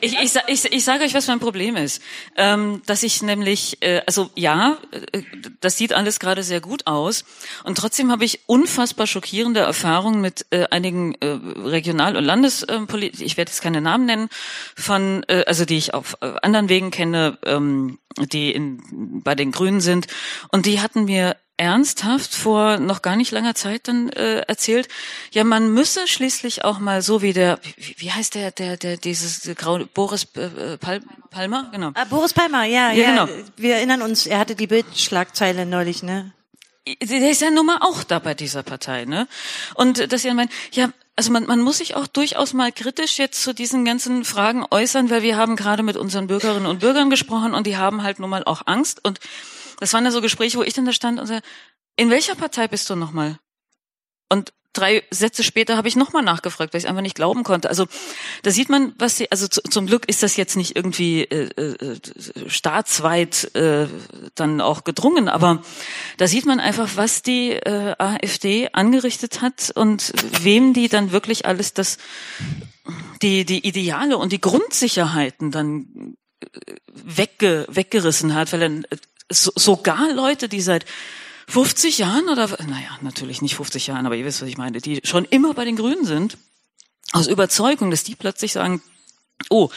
Ich, ich, ich, ich sage euch, was mein Problem ist. Ähm, dass ich nämlich, äh, also ja, äh, das sieht alles gerade sehr gut aus. Und trotzdem habe ich unfassbar schockierende Erfahrungen mit äh, einigen äh, Regional- und Landespolitikern, ich werde jetzt keine Namen nennen, von, äh, also die ich auf äh, anderen Wegen kenne, ähm, die in, bei den Grünen sind. Und die hatten mir ernsthaft vor noch gar nicht langer Zeit dann äh, erzählt, ja, man müsse schließlich auch mal so wie der, wie, wie heißt der, der, der, dieses graue Boris äh, Pal Palmer, genau. ah, Boris Palmer, ja, Ja, ja, genau. wir erinnern uns, er hatte die Bildschlagzeile neulich, ne? Der ist ja nun mal auch da bei dieser Partei, ne? Und dass ihr meint, ja, also man, man muss sich auch durchaus mal kritisch jetzt zu diesen ganzen Fragen äußern, weil wir haben gerade mit unseren Bürgerinnen und Bürgern gesprochen und die haben halt nun mal auch Angst. Und das waren ja so Gespräche, wo ich dann da stand und sage, in welcher Partei bist du nochmal? Und drei Sätze später habe ich nochmal nachgefragt, weil ich einfach nicht glauben konnte. Also da sieht man, was sie, also zu, zum Glück ist das jetzt nicht irgendwie äh, äh, staatsweit äh, dann auch gedrungen, aber da sieht man einfach, was die äh, AfD angerichtet hat und wem die dann wirklich alles das, die, die Ideale und die Grundsicherheiten dann äh, wegge, weggerissen hat, weil dann äh, so, sogar Leute, die seit 50 Jahren oder, naja, natürlich nicht 50 Jahren, aber ihr wisst, was ich meine, die schon immer bei den Grünen sind, aus Überzeugung, dass die plötzlich sagen, oh,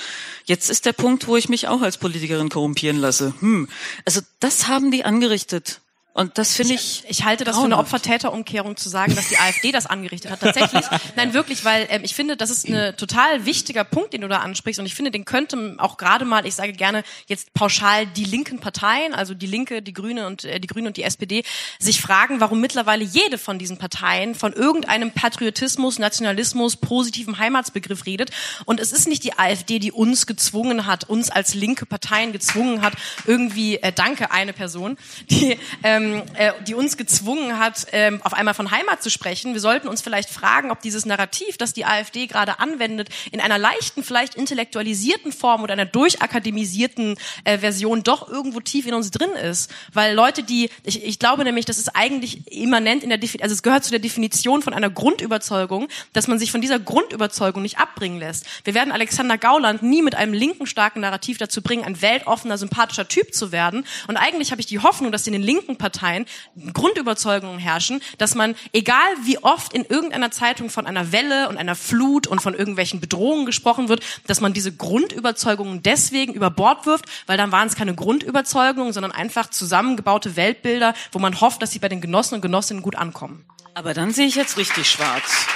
jetzt ist der Punkt, wo ich mich auch als Politikerin korrumpieren lasse. Hm. Also das haben die angerichtet. Und das finde ich. Ich halte das für eine. Opfer-Täter-Umkehrung zu sagen, dass die AfD das angerichtet hat. Tatsächlich, nein, wirklich, weil ähm, ich finde, das ist ein total wichtiger Punkt, den du da ansprichst. Und ich finde, den könnte auch gerade mal, ich sage gerne jetzt pauschal die linken Parteien, also die Linke, die Grüne und äh, die Grüne und die SPD, sich fragen, warum mittlerweile jede von diesen Parteien von irgendeinem Patriotismus, Nationalismus, positiven Heimatsbegriff redet. Und es ist nicht die AfD, die uns gezwungen hat, uns als linke Parteien gezwungen hat, irgendwie, äh, danke, eine Person, die ähm, äh, die uns gezwungen hat, ähm, auf einmal von Heimat zu sprechen. Wir sollten uns vielleicht fragen, ob dieses Narrativ, das die AfD gerade anwendet, in einer leichten, vielleicht intellektualisierten Form oder einer durchakademisierten äh, Version doch irgendwo tief in uns drin ist. Weil Leute, die, ich, ich glaube nämlich, das ist eigentlich immanent in der Definition, also es gehört zu der Definition von einer Grundüberzeugung, dass man sich von dieser Grundüberzeugung nicht abbringen lässt. Wir werden Alexander Gauland nie mit einem linken starken Narrativ dazu bringen, ein weltoffener, sympathischer Typ zu werden. Und eigentlich habe ich die Hoffnung, dass in den linken Parteien Grundüberzeugungen herrschen, dass man, egal wie oft in irgendeiner Zeitung von einer Welle und einer Flut und von irgendwelchen Bedrohungen gesprochen wird, dass man diese Grundüberzeugungen deswegen über Bord wirft, weil dann waren es keine Grundüberzeugungen, sondern einfach zusammengebaute Weltbilder, wo man hofft, dass sie bei den Genossen und Genossinnen gut ankommen. Aber dann sehe ich jetzt richtig schwarz.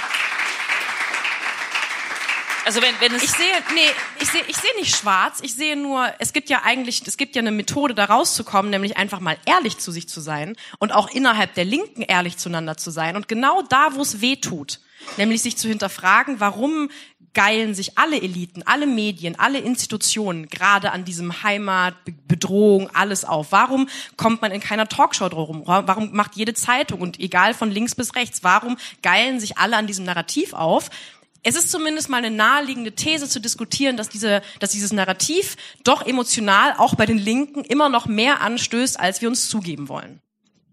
Also wenn, wenn es Ich sehe, nee, ich sehe, ich sehe nicht schwarz. Ich sehe nur, es gibt ja eigentlich, es gibt ja eine Methode, da rauszukommen, nämlich einfach mal ehrlich zu sich zu sein und auch innerhalb der Linken ehrlich zueinander zu sein. Und genau da, wo es weh tut, nämlich sich zu hinterfragen, warum geilen sich alle Eliten, alle Medien, alle Institutionen gerade an diesem Heimat, Be- Bedrohung, alles auf? Warum kommt man in keiner Talkshow drum? Warum macht jede Zeitung und egal von links bis rechts, warum geilen sich alle an diesem Narrativ auf? Es ist zumindest mal eine naheliegende These zu diskutieren, dass, diese, dass dieses Narrativ doch emotional auch bei den Linken immer noch mehr anstößt, als wir uns zugeben wollen.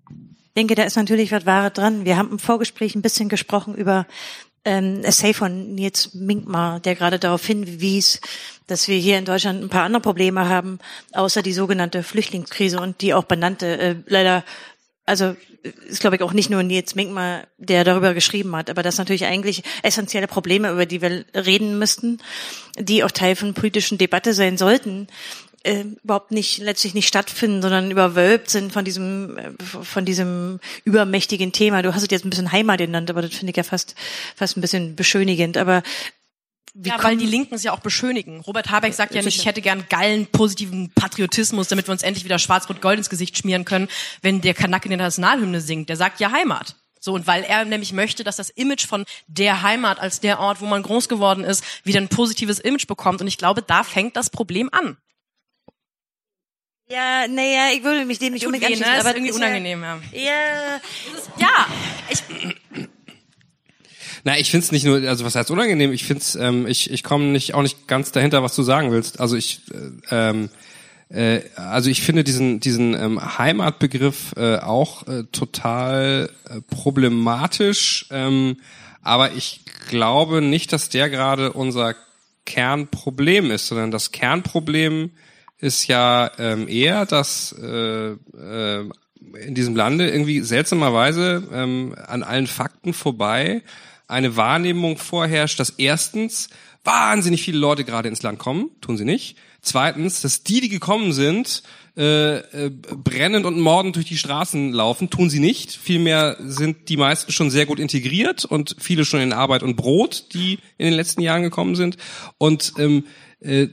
Ich denke, da ist natürlich was Wahres dran. Wir haben im Vorgespräch ein bisschen gesprochen über ähm, Essay von Nils Minkmar, der gerade darauf hinwies, dass wir hier in Deutschland ein paar andere Probleme haben, außer die sogenannte Flüchtlingskrise und die auch benannte, äh, leider, also ist glaube ich auch nicht nur Nils Minkmar, der darüber geschrieben hat, aber das natürlich eigentlich essentielle Probleme, über die wir reden müssten, die auch Teil von politischen Debatte sein sollten, äh, überhaupt nicht letztlich nicht stattfinden, sondern überwölbt sind von diesem äh, von diesem übermächtigen Thema. Du hast es jetzt ein bisschen Heimat genannt, aber das finde ich ja fast fast ein bisschen beschönigend. Aber wie Ja, weil die Linken es ja auch beschönigen. Robert Habeck sagt ja nicht, ich hätte gern geilen, positiven Patriotismus, damit wir uns endlich wieder schwarz-rot-gold ins Gesicht schmieren können, wenn der Kanak in der Nationalhymne singt. Der sagt ja Heimat. So, und weil er nämlich möchte, dass das Image von der Heimat als der Ort, wo man groß geworden ist, wieder ein positives Image bekommt. Und ich glaube, da fängt das Problem an. Ja, naja, ich würde mich dem nicht unbedingt ne? anschließen, Ist aber irgendwie unangenehm, ja. Ja, ja, Ja, ich, Na, ich find's nicht nur, also was heißt unangenehm? Ich find's, ähm, ich, ich komme nicht auch nicht ganz dahinter, was du sagen willst. Also ich, äh, ähm, äh, also ich finde diesen diesen ähm, Heimatbegriff äh, auch äh, total äh, problematisch, ähm, aber ich glaube nicht, dass der gerade unser Kernproblem ist, sondern das Kernproblem ist ja ähm, eher, dass äh, äh, in diesem Lande irgendwie seltsamerweise ähm, an allen Fakten vorbei eine Wahrnehmung vorherrscht, dass erstens wahnsinnig viele Leute gerade ins Land kommen, tun sie nicht. Zweitens, dass die, die gekommen sind, äh, äh, brennend und mordend durch die Straßen laufen, tun sie nicht. Vielmehr sind die meisten schon sehr gut integriert und viele schon in Arbeit und Brot, die in den letzten Jahren gekommen sind. Und ähm, äh,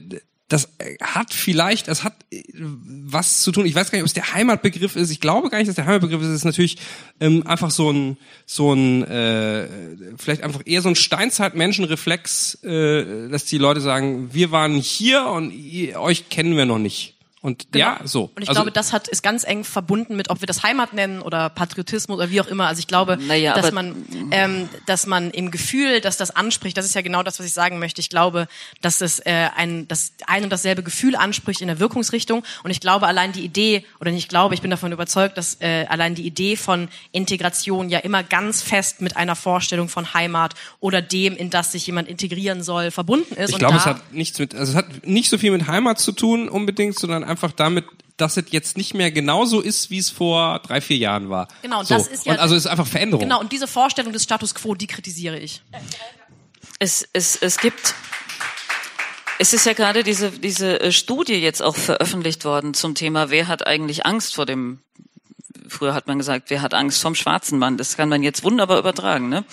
das hat vielleicht, es hat äh, was zu tun. Ich weiß gar nicht, ob es der Heimatbegriff ist. Ich glaube gar nicht, dass der Heimatbegriff ist. Es ist natürlich ähm, einfach so ein, so ein, äh, vielleicht einfach eher so ein Steinzeit-Menschenreflex, äh, dass die Leute sagen, wir waren hier und ihr, euch kennen wir noch nicht. Und ja, so. Genau. Und ich Also- glaube, das hat ist ganz eng verbunden mit, ob wir das Heimat nennen oder Patriotismus oder wie auch immer. Also ich glaube, Naja, dass aber- man, ähm, dass man im Gefühl, dass das anspricht, das ist ja genau das, was ich sagen möchte. Ich glaube, dass es äh, ein, das ein und dasselbe Gefühl anspricht in der Wirkungsrichtung. Und ich glaube, allein die Idee oder nicht glaube, ich bin davon überzeugt, dass äh, allein die Idee von Integration ja immer ganz fest mit einer Vorstellung von Heimat oder dem, in das sich jemand integrieren soll, verbunden ist. Ich glaube, es hat nichts mit, also es hat nicht so viel mit Heimat zu tun unbedingt, sondern einfach damit, dass es jetzt nicht mehr genauso ist, wie es vor drei, vier Jahren war. Genau, und so. das ist ja- Und also es ist einfach Veränderung. Genau, und diese Vorstellung des Status quo, die kritisiere ich. Es, es, es gibt, es ist ja gerade diese, diese äh, Studie jetzt auch veröffentlicht worden zum Thema, wer hat eigentlich Angst vor dem, früher hat man gesagt, wer hat Angst vom schwarzen Mann? Das kann man jetzt wunderbar übertragen. Ne?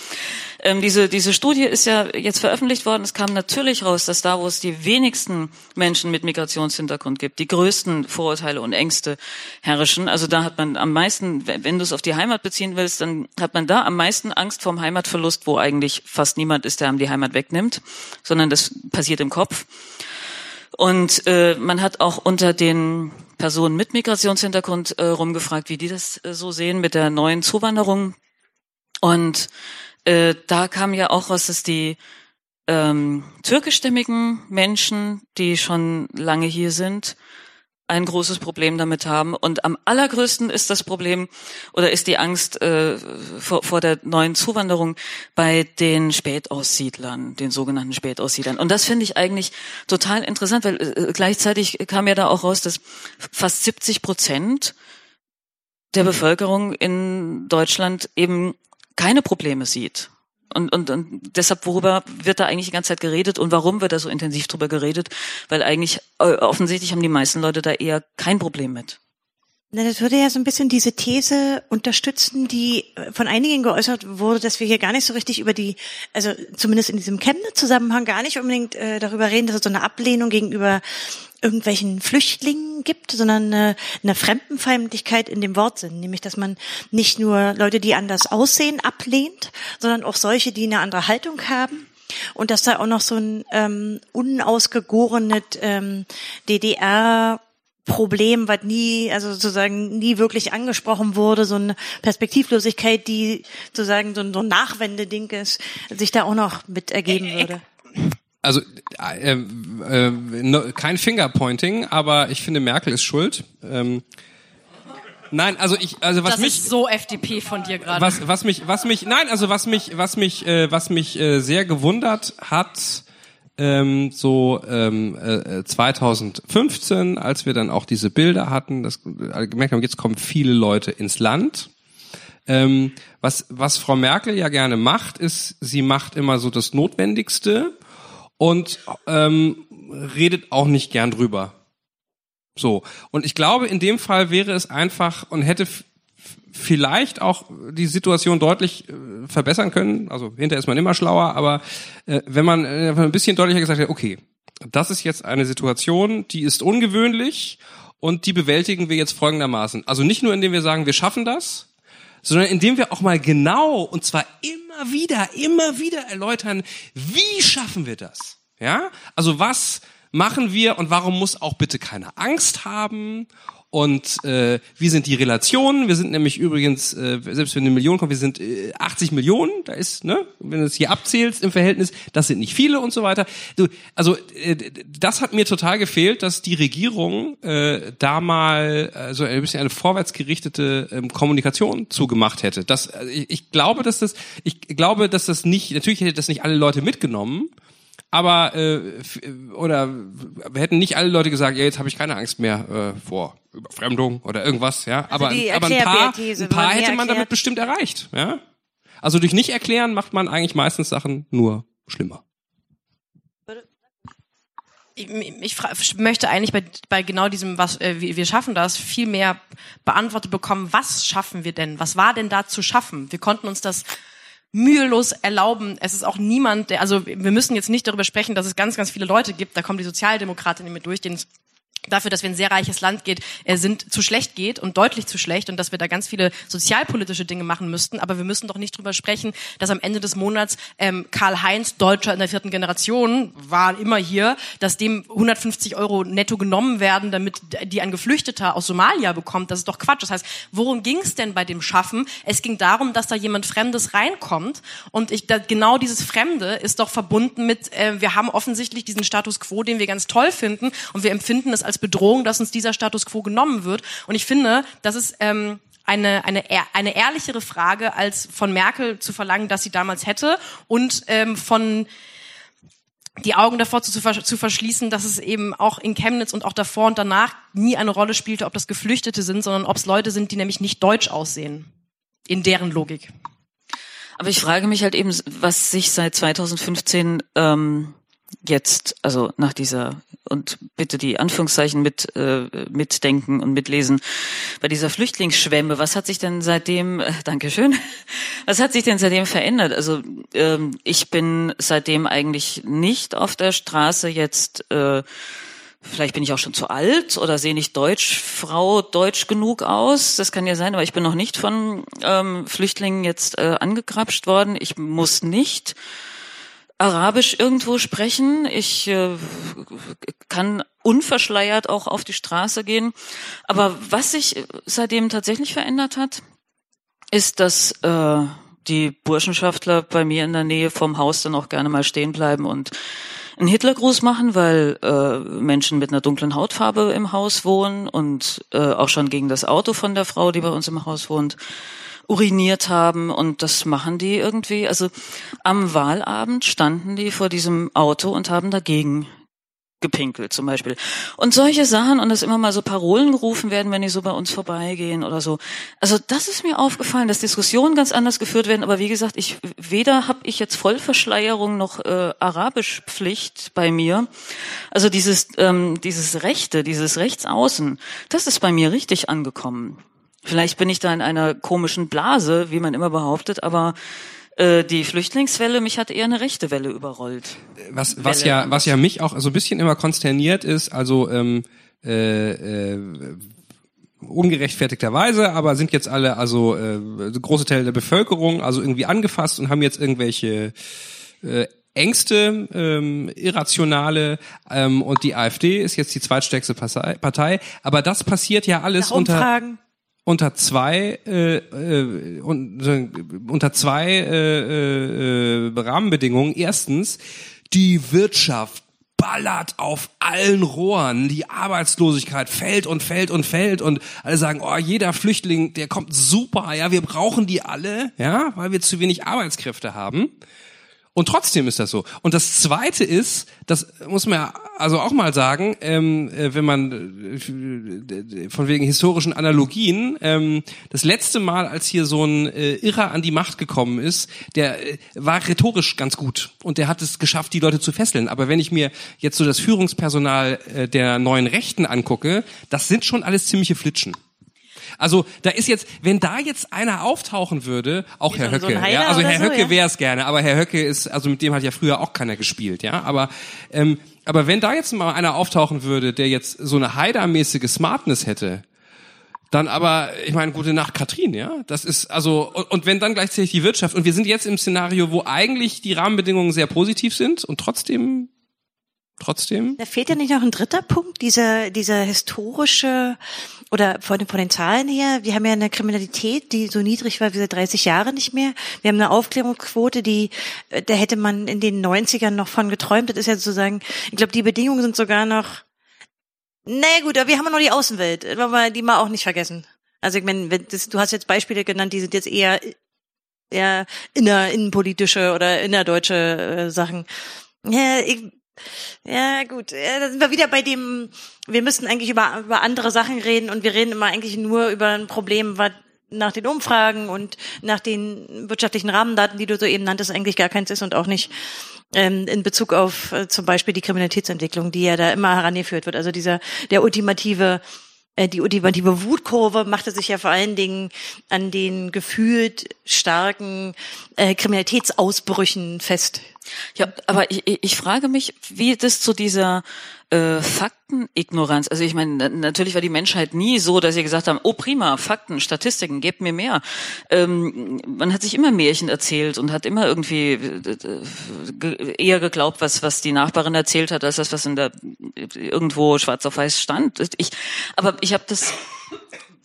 Ähm, diese, diese Studie ist ja jetzt veröffentlicht worden. Es kam natürlich raus, dass da, wo es die wenigsten Menschen mit Migrationshintergrund gibt, die größten Vorurteile und Ängste herrschen. Also da hat man am meisten, wenn du es auf die Heimat beziehen willst, dann hat man da am meisten Angst vorm Heimatverlust, wo eigentlich fast niemand ist, der einem die Heimat wegnimmt, sondern das passiert im Kopf. Und äh, man hat auch unter den Personen mit Migrationshintergrund äh, rumgefragt, wie die das äh, so sehen mit der neuen Zuwanderung. Und äh, da kam ja auch raus, dass die ähm, türkischstämmigen Menschen, die schon lange hier sind, ein großes Problem damit haben. Und am allergrößten ist das Problem oder ist die Angst äh, vor, vor der neuen Zuwanderung bei den Spätaussiedlern, den sogenannten Spätaussiedlern. Und das finde ich eigentlich total interessant, weil äh, gleichzeitig kam ja da auch raus, dass fast 70 Prozent der Bevölkerung in Deutschland eben keine Probleme sieht. Und, und, und deshalb, worüber wird da eigentlich die ganze Zeit geredet und warum wird da so intensiv drüber geredet? Weil eigentlich äh, offensichtlich haben die meisten Leute da eher kein Problem mit. Na, das würde ja so ein bisschen diese These unterstützen, die äh, von einigen geäußert wurde, dass wir hier gar nicht so richtig über die, also zumindest in diesem Chemnitz-Zusammenhang gar nicht unbedingt äh, darüber reden, dass es so eine Ablehnung gegenüber irgendwelchen Flüchtlingen gibt, sondern eine, eine Fremdenfeindlichkeit in dem Wortsinn, nämlich dass man nicht nur Leute, die anders aussehen, ablehnt, sondern auch solche, die eine andere Haltung haben. Und dass da auch noch so ein ähm, unausgegorenes ähm, DDR Problem, was nie, also sozusagen nie wirklich angesprochen wurde, so eine Perspektivlosigkeit, die sozusagen so ein, so ein Nachwendeding ist, sich da auch noch mit ergeben würde. Also äh, äh, no, kein Fingerpointing, aber ich finde Merkel ist schuld. Ähm, nein, also ich, also was Das mich ist so FDP von dir gerade. was, was mich, was mich, nein, also was mich, was mich, äh, was mich äh, sehr gewundert hat, ähm, so ähm, äh, 2015, als wir dann auch diese Bilder hatten, dass äh, gemerkt haben, jetzt kommen viele Leute ins Land. Ähm, was, was Frau Merkel ja gerne macht, ist, sie macht immer so das Notwendigste und ähm, redet auch nicht gern drüber. So. Und ich glaube, in dem Fall wäre es einfach und hätte vielleicht auch die Situation deutlich äh, verbessern können. Also hinterher ist man immer schlauer, aber äh, wenn man äh, ein bisschen deutlicher gesagt hat, okay, das ist jetzt eine Situation, die ist ungewöhnlich und die bewältigen wir jetzt folgendermaßen. Also nicht nur, indem wir sagen, wir schaffen das, sondern indem wir auch mal genau und zwar immer wieder, immer wieder erläutern, wie schaffen wir das? Ja? Also was machen wir und warum muss auch bitte keine Angst haben und äh, wie sind die Relationen? Wir sind nämlich übrigens, äh, selbst wenn eine Million kommt, wir sind äh, 80 Millionen. Da ist, ne, wenn du es hier abzählst im Verhältnis, das sind nicht viele und so weiter. Du, also äh, das hat mir total gefehlt, dass die Regierung äh, da mal äh, so ein bisschen eine vorwärtsgerichtete ähm, Kommunikation zugemacht hätte. Das, äh, ich, ich glaube, dass das, ich glaube, dass das nicht, natürlich hätte das nicht alle Leute mitgenommen aber äh, oder wir hätten nicht alle Leute gesagt, ja, jetzt habe ich keine Angst mehr äh, vor Überfremdung oder irgendwas, ja. Also aber, aber ein paar, ein paar hätte man damit bestimmt erreicht, ja. Also durch nicht erklären macht man eigentlich meistens Sachen nur schlimmer. Ich, ich möchte eigentlich bei, bei genau diesem, was äh, wir schaffen das, viel mehr beantwortet bekommen. Was schaffen wir denn? Was war denn da zu schaffen? Wir konnten uns das mühelos erlauben. Es ist auch niemand, der, also wir müssen jetzt nicht darüber sprechen, dass es ganz, ganz viele Leute gibt, da kommen die Sozialdemokraten mit durch, denen es dafür, dass wir ein sehr reiches Land geht, äh, sind zu schlecht geht und deutlich zu schlecht und dass wir da ganz viele sozialpolitische Dinge machen müssten. Aber wir müssen doch nicht drüber sprechen, dass am Ende des Monats ähm, Karl-Heinz, Deutscher in der vierten Generation, war immer hier, dass dem 150 Euro netto genommen werden, damit die ein Geflüchteter aus Somalia bekommt. Das ist doch Quatsch. Das heißt, worum ging es denn bei dem Schaffen? Es ging darum, dass da jemand Fremdes reinkommt und ich, da, genau dieses Fremde ist doch verbunden mit, äh, wir haben offensichtlich diesen Status quo, den wir ganz toll finden und wir empfinden es als Bedrohung, dass uns dieser Status quo genommen wird. Und ich finde, das ist ähm, eine, eine, eine ehrlichere Frage, als von Merkel zu verlangen, dass sie damals hätte und ähm, von die Augen davor zu, zu verschließen, dass es eben auch in Chemnitz und auch davor und danach nie eine Rolle spielte, ob das Geflüchtete sind, sondern ob es Leute sind, die nämlich nicht deutsch aussehen. In deren Logik. Aber ich frage mich halt eben, was sich seit 2015 ähm, jetzt, also nach dieser und bitte die Anführungszeichen mit äh, mitdenken und mitlesen bei dieser Flüchtlingsschwemme. Was hat sich denn seitdem? Äh, Dankeschön. Was hat sich denn seitdem verändert? Also ähm, ich bin seitdem eigentlich nicht auf der Straße jetzt. Äh, Vielleicht bin ich auch schon zu alt oder sehe nicht Deutsch, Frau deutsch genug aus. Das kann ja sein, aber ich bin noch nicht von ähm, Flüchtlingen jetzt äh, angegrapscht worden. Ich muss nicht Arabisch irgendwo sprechen. Ich äh, kann unverschleiert auch auf die Straße gehen. Aber was sich seitdem tatsächlich verändert hat, ist, dass äh, die Burschenschaftler bei mir in der Nähe vom Haus dann auch gerne mal stehen bleiben und einen Hitlergruß machen, weil äh, Menschen mit einer dunklen Hautfarbe im Haus wohnen und äh, auch schon gegen das Auto von der Frau, die bei uns im Haus wohnt, uriniert haben und das machen die irgendwie. Also am Wahlabend standen die vor diesem Auto und haben dagegen gepinkelt zum Beispiel. Und solche Sachen und dass immer mal so Parolen gerufen werden, wenn die so bei uns vorbeigehen oder so. Also das ist mir aufgefallen, dass Diskussionen ganz anders geführt werden. Aber wie gesagt, ich weder habe ich jetzt Vollverschleierung noch äh, Arabischpflicht bei mir. Also dieses ähm, dieses Rechte, dieses Rechtsaußen, das ist bei mir richtig angekommen. Vielleicht bin ich da in einer komischen Blase, wie man immer behauptet, aber äh, die Flüchtlingswelle, mich hat eher eine rechte Welle überrollt. Was, was Welle. ja, was ja mich auch so ein bisschen immer konsterniert ist, also ähm, äh, äh, ungerechtfertigterweise, aber sind jetzt alle, also äh, große Teile der Bevölkerung, also irgendwie angefasst und haben jetzt irgendwelche äh, Ängste, ähm, irrationale ähm, und die AfD ist jetzt die zweitstärkste Partei. Aber das passiert ja alles unter unter zwei äh, äh, unter zwei äh, äh, Rahmenbedingungen. Erstens, die Wirtschaft ballert auf allen Rohren. Die Arbeitslosigkeit fällt und fällt und fällt und alle sagen, oh, jeder Flüchtling, der kommt super, ja, wir brauchen die alle, ja, weil wir zu wenig Arbeitskräfte haben. Und trotzdem ist das so. Und das Zweite ist, das muss man ja also auch mal sagen, ähm, äh, wenn man äh, von wegen historischen Analogien, ähm, das letzte Mal, als hier so ein äh, Irrer an die Macht gekommen ist, der äh, war rhetorisch ganz gut und der hat es geschafft, die Leute zu fesseln. Aber wenn ich mir jetzt so das Führungspersonal äh, der neuen Rechten angucke, das sind schon alles ziemliche Flitschen. Also da ist jetzt, wenn da jetzt einer auftauchen würde, auch Wie Herr so so Höcke, ein ja, also Herr so, Höcke ja? wäre es gerne, aber Herr Höcke ist, also mit dem hat ja früher auch keiner gespielt, ja, aber ähm, aber wenn da jetzt mal einer auftauchen würde, der jetzt so eine Haider-mäßige Smartness hätte, dann aber, ich meine, gute Nacht, Katrin, ja. Das ist also und, und wenn dann gleichzeitig die Wirtschaft und wir sind jetzt im Szenario, wo eigentlich die Rahmenbedingungen sehr positiv sind und trotzdem, trotzdem. Da fehlt ja nicht noch ein dritter Punkt, dieser, dieser historische, oder von den, von den Zahlen her, wir haben ja eine Kriminalität, die so niedrig war wie seit 30 Jahren nicht mehr. Wir haben eine Aufklärungsquote, die, äh, da hätte man in den 90ern noch von geträumt. Das ist ja sozusagen, ich glaube, die Bedingungen sind sogar noch, naja gut, aber wir haben noch die Außenwelt, wir die mal auch nicht vergessen. Also ich meine, du hast jetzt Beispiele genannt, die sind jetzt eher, eher inner, innenpolitische oder innerdeutsche äh, Sachen. Ja, ich, ja, gut. Ja, da sind wir wieder bei dem, wir müssten eigentlich über, über andere Sachen reden und wir reden immer eigentlich nur über ein Problem, was nach den Umfragen und nach den wirtschaftlichen Rahmendaten, die du soeben nanntest, eigentlich gar keins ist und auch nicht ähm, in Bezug auf äh, zum Beispiel die Kriminalitätsentwicklung, die ja da immer herangeführt wird. Also dieser, der ultimative die ultimative Wutkurve machte sich ja vor allen Dingen an den gefühlt starken äh, Kriminalitätsausbrüchen fest. Ja, aber ich, ich ich frage mich, wie das zu dieser äh, Faktenignoranz, also ich meine, na- natürlich war die Menschheit nie so, dass sie gesagt haben, oh prima, Fakten, Statistiken, gebt mir mehr. Ähm, man hat sich immer Märchen erzählt und hat immer irgendwie äh, ge- eher geglaubt, was, was die Nachbarin erzählt hat, als das, was in der irgendwo schwarz auf weiß stand. Ich, aber ich habe das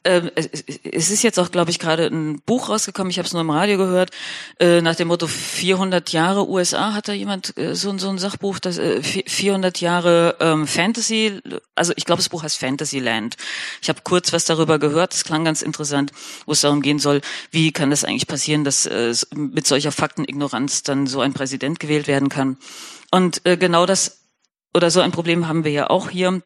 ähm, es ist jetzt auch, glaube ich, gerade ein Buch rausgekommen, ich habe es nur im Radio gehört, äh, nach dem Motto 400 Jahre USA, hat da jemand äh, so, so ein Sachbuch, das äh, 400 Jahre ähm, Fantasy, also ich glaube, das Buch heißt Fantasyland. Ich habe kurz was darüber gehört, das klang ganz interessant, wo es darum gehen soll, wie kann das eigentlich passieren, dass äh, mit solcher Faktenignoranz dann so ein Präsident gewählt werden kann. Und äh, genau das, oder so ein Problem haben wir ja auch hier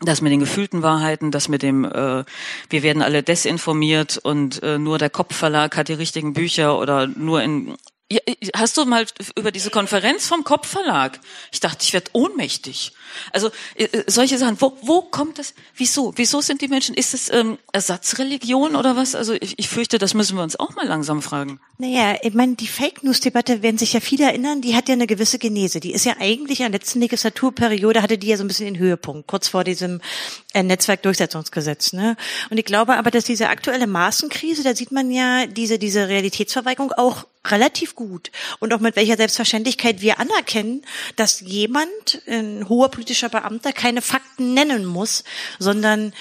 das mit den gefühlten Wahrheiten, das mit dem, äh, wir werden alle desinformiert und äh, nur der Kopfverlag hat die richtigen Bücher oder nur in. Ja, hast du mal über diese Konferenz vom Kopfverlag? Ich dachte, ich werde ohnmächtig. Also äh, äh, solche Sachen. Wo, wo kommt das? Wieso? Wieso sind die Menschen? Ist es ähm, Ersatzreligion oder was? Also ich, ich fürchte, das müssen wir uns auch mal langsam fragen. Naja, ich meine, die Fake News-Debatte werden sich ja viele erinnern, die hat ja eine gewisse Genese. Die ist ja eigentlich in der letzten Legislaturperiode, hatte die ja so ein bisschen den Höhepunkt, kurz vor diesem äh, Netzwerkdurchsetzungsgesetz. Ne? Und ich glaube aber, dass diese aktuelle Maßenkrise, da sieht man ja diese, diese Realitätsverweigerung auch relativ gut. Und auch mit welcher Selbstverständlichkeit wir anerkennen, dass jemand, ein hoher politischer Beamter, keine Fakten nennen muss, sondern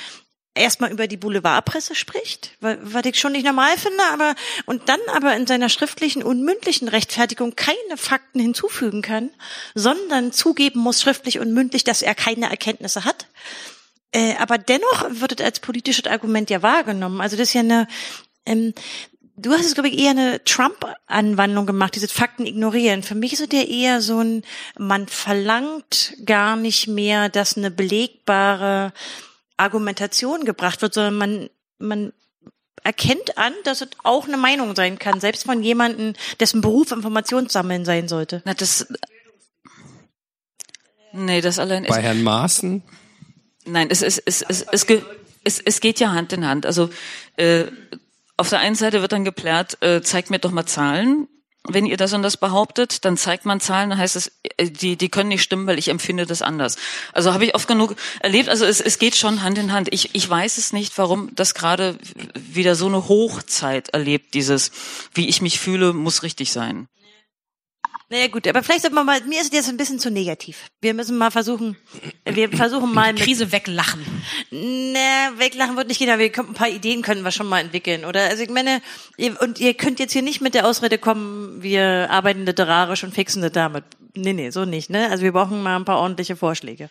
erstmal über die Boulevardpresse spricht, wa- was ich schon nicht normal finde, aber und dann aber in seiner schriftlichen und mündlichen Rechtfertigung keine Fakten hinzufügen kann, sondern zugeben muss schriftlich und mündlich, dass er keine Erkenntnisse hat. Äh, aber dennoch wird es als politisches Argument ja wahrgenommen. Also das ist ja eine ähm, Du hast es, glaube ich, eher eine Trump-Anwandlung gemacht, dieses Fakten ignorieren. Für mich ist es ja eher so ein, man verlangt gar nicht mehr, dass eine belegbare Argumentation gebracht wird, sondern man, man erkennt an, dass es auch eine Meinung sein kann, selbst von jemandem, dessen Beruf Informationssammeln sein sollte. Na, das. Nee, das allein ist. Bei Herrn Maaßen? Nein, es, es, es, es, es, ge- es, es geht ja Hand in Hand. Also äh, auf der einen Seite wird dann geplärt, äh, zeigt mir doch mal Zahlen. Wenn ihr das und das behauptet, dann zeigt man Zahlen, dann heißt es, äh, die, die können nicht stimmen, weil ich empfinde das anders. Also habe ich oft genug erlebt, also es, es geht schon Hand in Hand. Ich, ich weiß es nicht, warum das gerade wieder so eine Hochzeit erlebt, dieses, wie ich mich fühle, muss richtig sein. Naja gut, aber vielleicht sollten wir mal, mir ist es jetzt ein bisschen zu negativ. Wir müssen mal versuchen, wir versuchen mal mit, Krise weglachen. ne, weglachen wird nicht gehen, aber wir können, ein paar Ideen können wir schon mal entwickeln, oder? Also ich meine, ihr, und ihr könnt jetzt hier nicht mit der Ausrede kommen, wir arbeiten literarisch und fixen das damit. Nee, nee, so nicht, ne? Also wir brauchen mal ein paar ordentliche Vorschläge.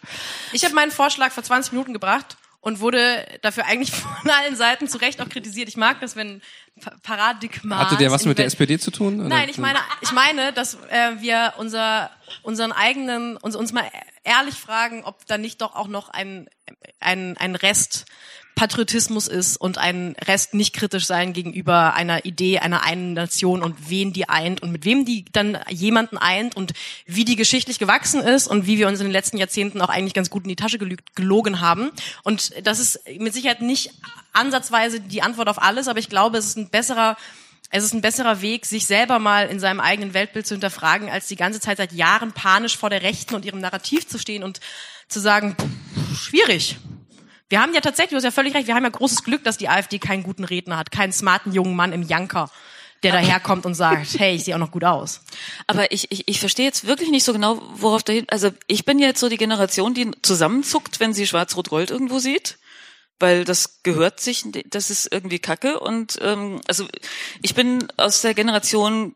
Ich habe meinen Vorschlag vor 20 Minuten gebracht und wurde dafür eigentlich von allen Seiten zu Recht auch kritisiert. Ich mag das, wenn Pa- Paradigma. Hatte der was mit der SPD zu tun? oder? Nein, ich meine, ich meine, dass äh, wir unser, unseren eigenen, uns, uns mal ehrlich fragen, ob da nicht doch auch noch ein, ein, ein Rest Patriotismus ist und ein Rest nicht kritisch sein gegenüber einer Idee einer einen Nation und wen die eint und mit wem die dann jemanden eint und wie die geschichtlich gewachsen ist und wie wir uns in den letzten Jahrzehnten auch eigentlich ganz gut in die Tasche gelogen haben. Und das ist mit Sicherheit nicht ansatzweise die Antwort auf alles, aber ich glaube, es ist ein besserer es ist ein besserer Weg, sich selber mal in seinem eigenen Weltbild zu hinterfragen, als die ganze Zeit seit Jahren panisch vor der Rechten und ihrem Narrativ zu stehen und zu sagen, pff, schwierig. Wir haben ja tatsächlich, du hast ja völlig recht, wir haben ja großes Glück, dass die AfD keinen guten Redner hat, keinen smarten jungen Mann im Janker, der daherkommt und sagt, hey, ich sehe auch noch gut aus. Aber ich, ich, ich verstehe jetzt wirklich nicht so genau, worauf dahin. Also ich bin jetzt so die Generation, die zusammenzuckt, wenn sie Schwarz-Rot-Gold irgendwo sieht weil das gehört sich, das ist irgendwie Kacke. Und ähm, also ich bin aus der Generation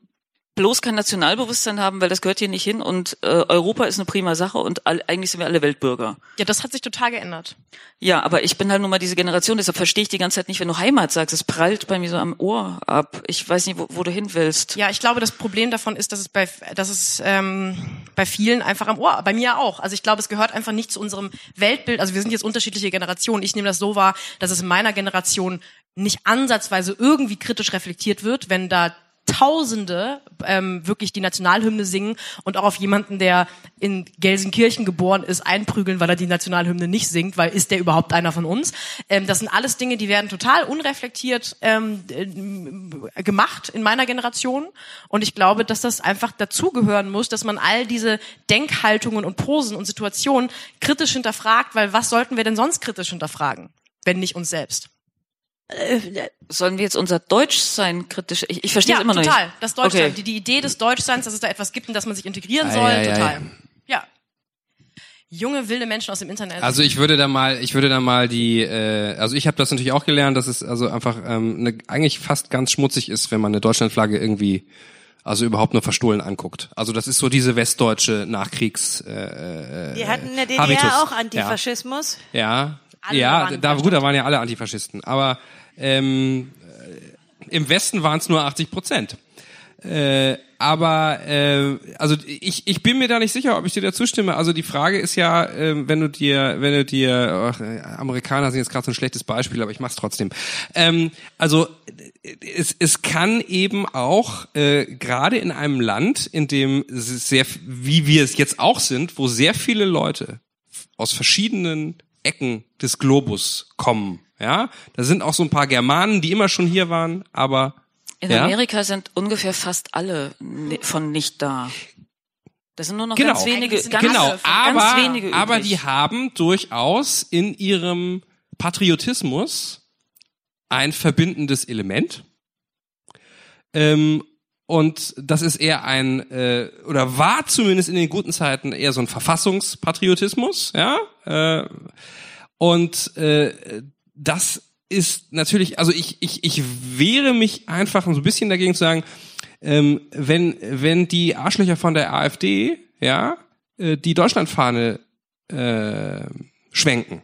bloß kein Nationalbewusstsein haben, weil das gehört hier nicht hin und äh, Europa ist eine prima Sache und all, eigentlich sind wir alle Weltbürger. Ja, das hat sich total geändert. Ja, aber ich bin halt nun mal diese Generation, deshalb verstehe ich die ganze Zeit nicht, wenn du Heimat sagst. Es prallt bei mir so am Ohr ab. Ich weiß nicht, wo, wo du hin willst. Ja, ich glaube, das Problem davon ist, dass es bei, dass es ähm, bei vielen einfach am Ohr, bei mir auch. Also ich glaube, es gehört einfach nicht zu unserem Weltbild. Also wir sind jetzt unterschiedliche Generationen. Ich nehme das so wahr, dass es in meiner Generation nicht ansatzweise irgendwie kritisch reflektiert wird, wenn da Tausende ähm, wirklich die Nationalhymne singen und auch auf jemanden, der in Gelsenkirchen geboren ist, einprügeln, weil er die Nationalhymne nicht singt, weil ist der überhaupt einer von uns? Ähm, das sind alles Dinge, die werden total unreflektiert ähm, äh, gemacht in meiner Generation und ich glaube, dass das einfach dazugehören muss, dass man all diese Denkhaltungen und Posen und Situationen kritisch hinterfragt, weil was sollten wir denn sonst kritisch hinterfragen, wenn nicht uns selbst? Sollen wir jetzt unser Deutschsein kritisch? Ich, ich verstehe ja, es immer total. noch nicht. Das Deutschsein, okay. die, die Idee des Deutschseins, dass es da etwas gibt und dass man sich integrieren Ah, soll, ja, ja, total. ja. Ja. Junge wilde Menschen aus dem Internet. Also ich würde da mal, ich würde da mal die, äh, also ich habe das natürlich auch gelernt, dass es also einfach ähm, eine, eigentlich fast ganz schmutzig ist, wenn man eine Deutschlandflagge irgendwie, also überhaupt nur verstohlen anguckt. Also das ist so diese westdeutsche Nachkriegs. Äh, Wir hatten in der DDR Habitus. auch Antifaschismus. Ja, ja, waren da gut, da waren ja alle Antifaschisten. Aber ähm, äh, im Westen waren es nur 80 Prozent. Äh, aber äh, also ich, ich bin mir da nicht sicher, ob ich dir da zustimme. Also die Frage ist ja, äh, wenn du dir, wenn du dir, ach, äh, Amerikaner sind jetzt gerade so ein schlechtes Beispiel, aber ich mach's trotzdem. Ähm, also äh, es, es kann eben auch äh, gerade in einem Land, in dem sehr, wie wir es jetzt auch sind, wo sehr viele Leute aus verschiedenen Ecken des Globus kommen. Ja, da sind auch so ein paar Germanen, die immer schon hier waren, aber In ja? Amerika sind ungefähr fast alle von nicht da. Das sind nur noch Genau. ganz wenige, ganz, genau, ganz aber, wenige aber übrig. die haben durchaus in ihrem Patriotismus ein verbindendes Element. Ähm, und das ist eher ein, äh, oder war zumindest in den guten Zeiten eher so ein Verfassungspatriotismus, ja. Äh, und äh, das ist natürlich, also ich, ich, ich wehre mich einfach so ein bisschen dagegen zu sagen, ähm, wenn, wenn die Arschlöcher von der AfD, ja, äh, die Deutschlandfahne äh, schwenken,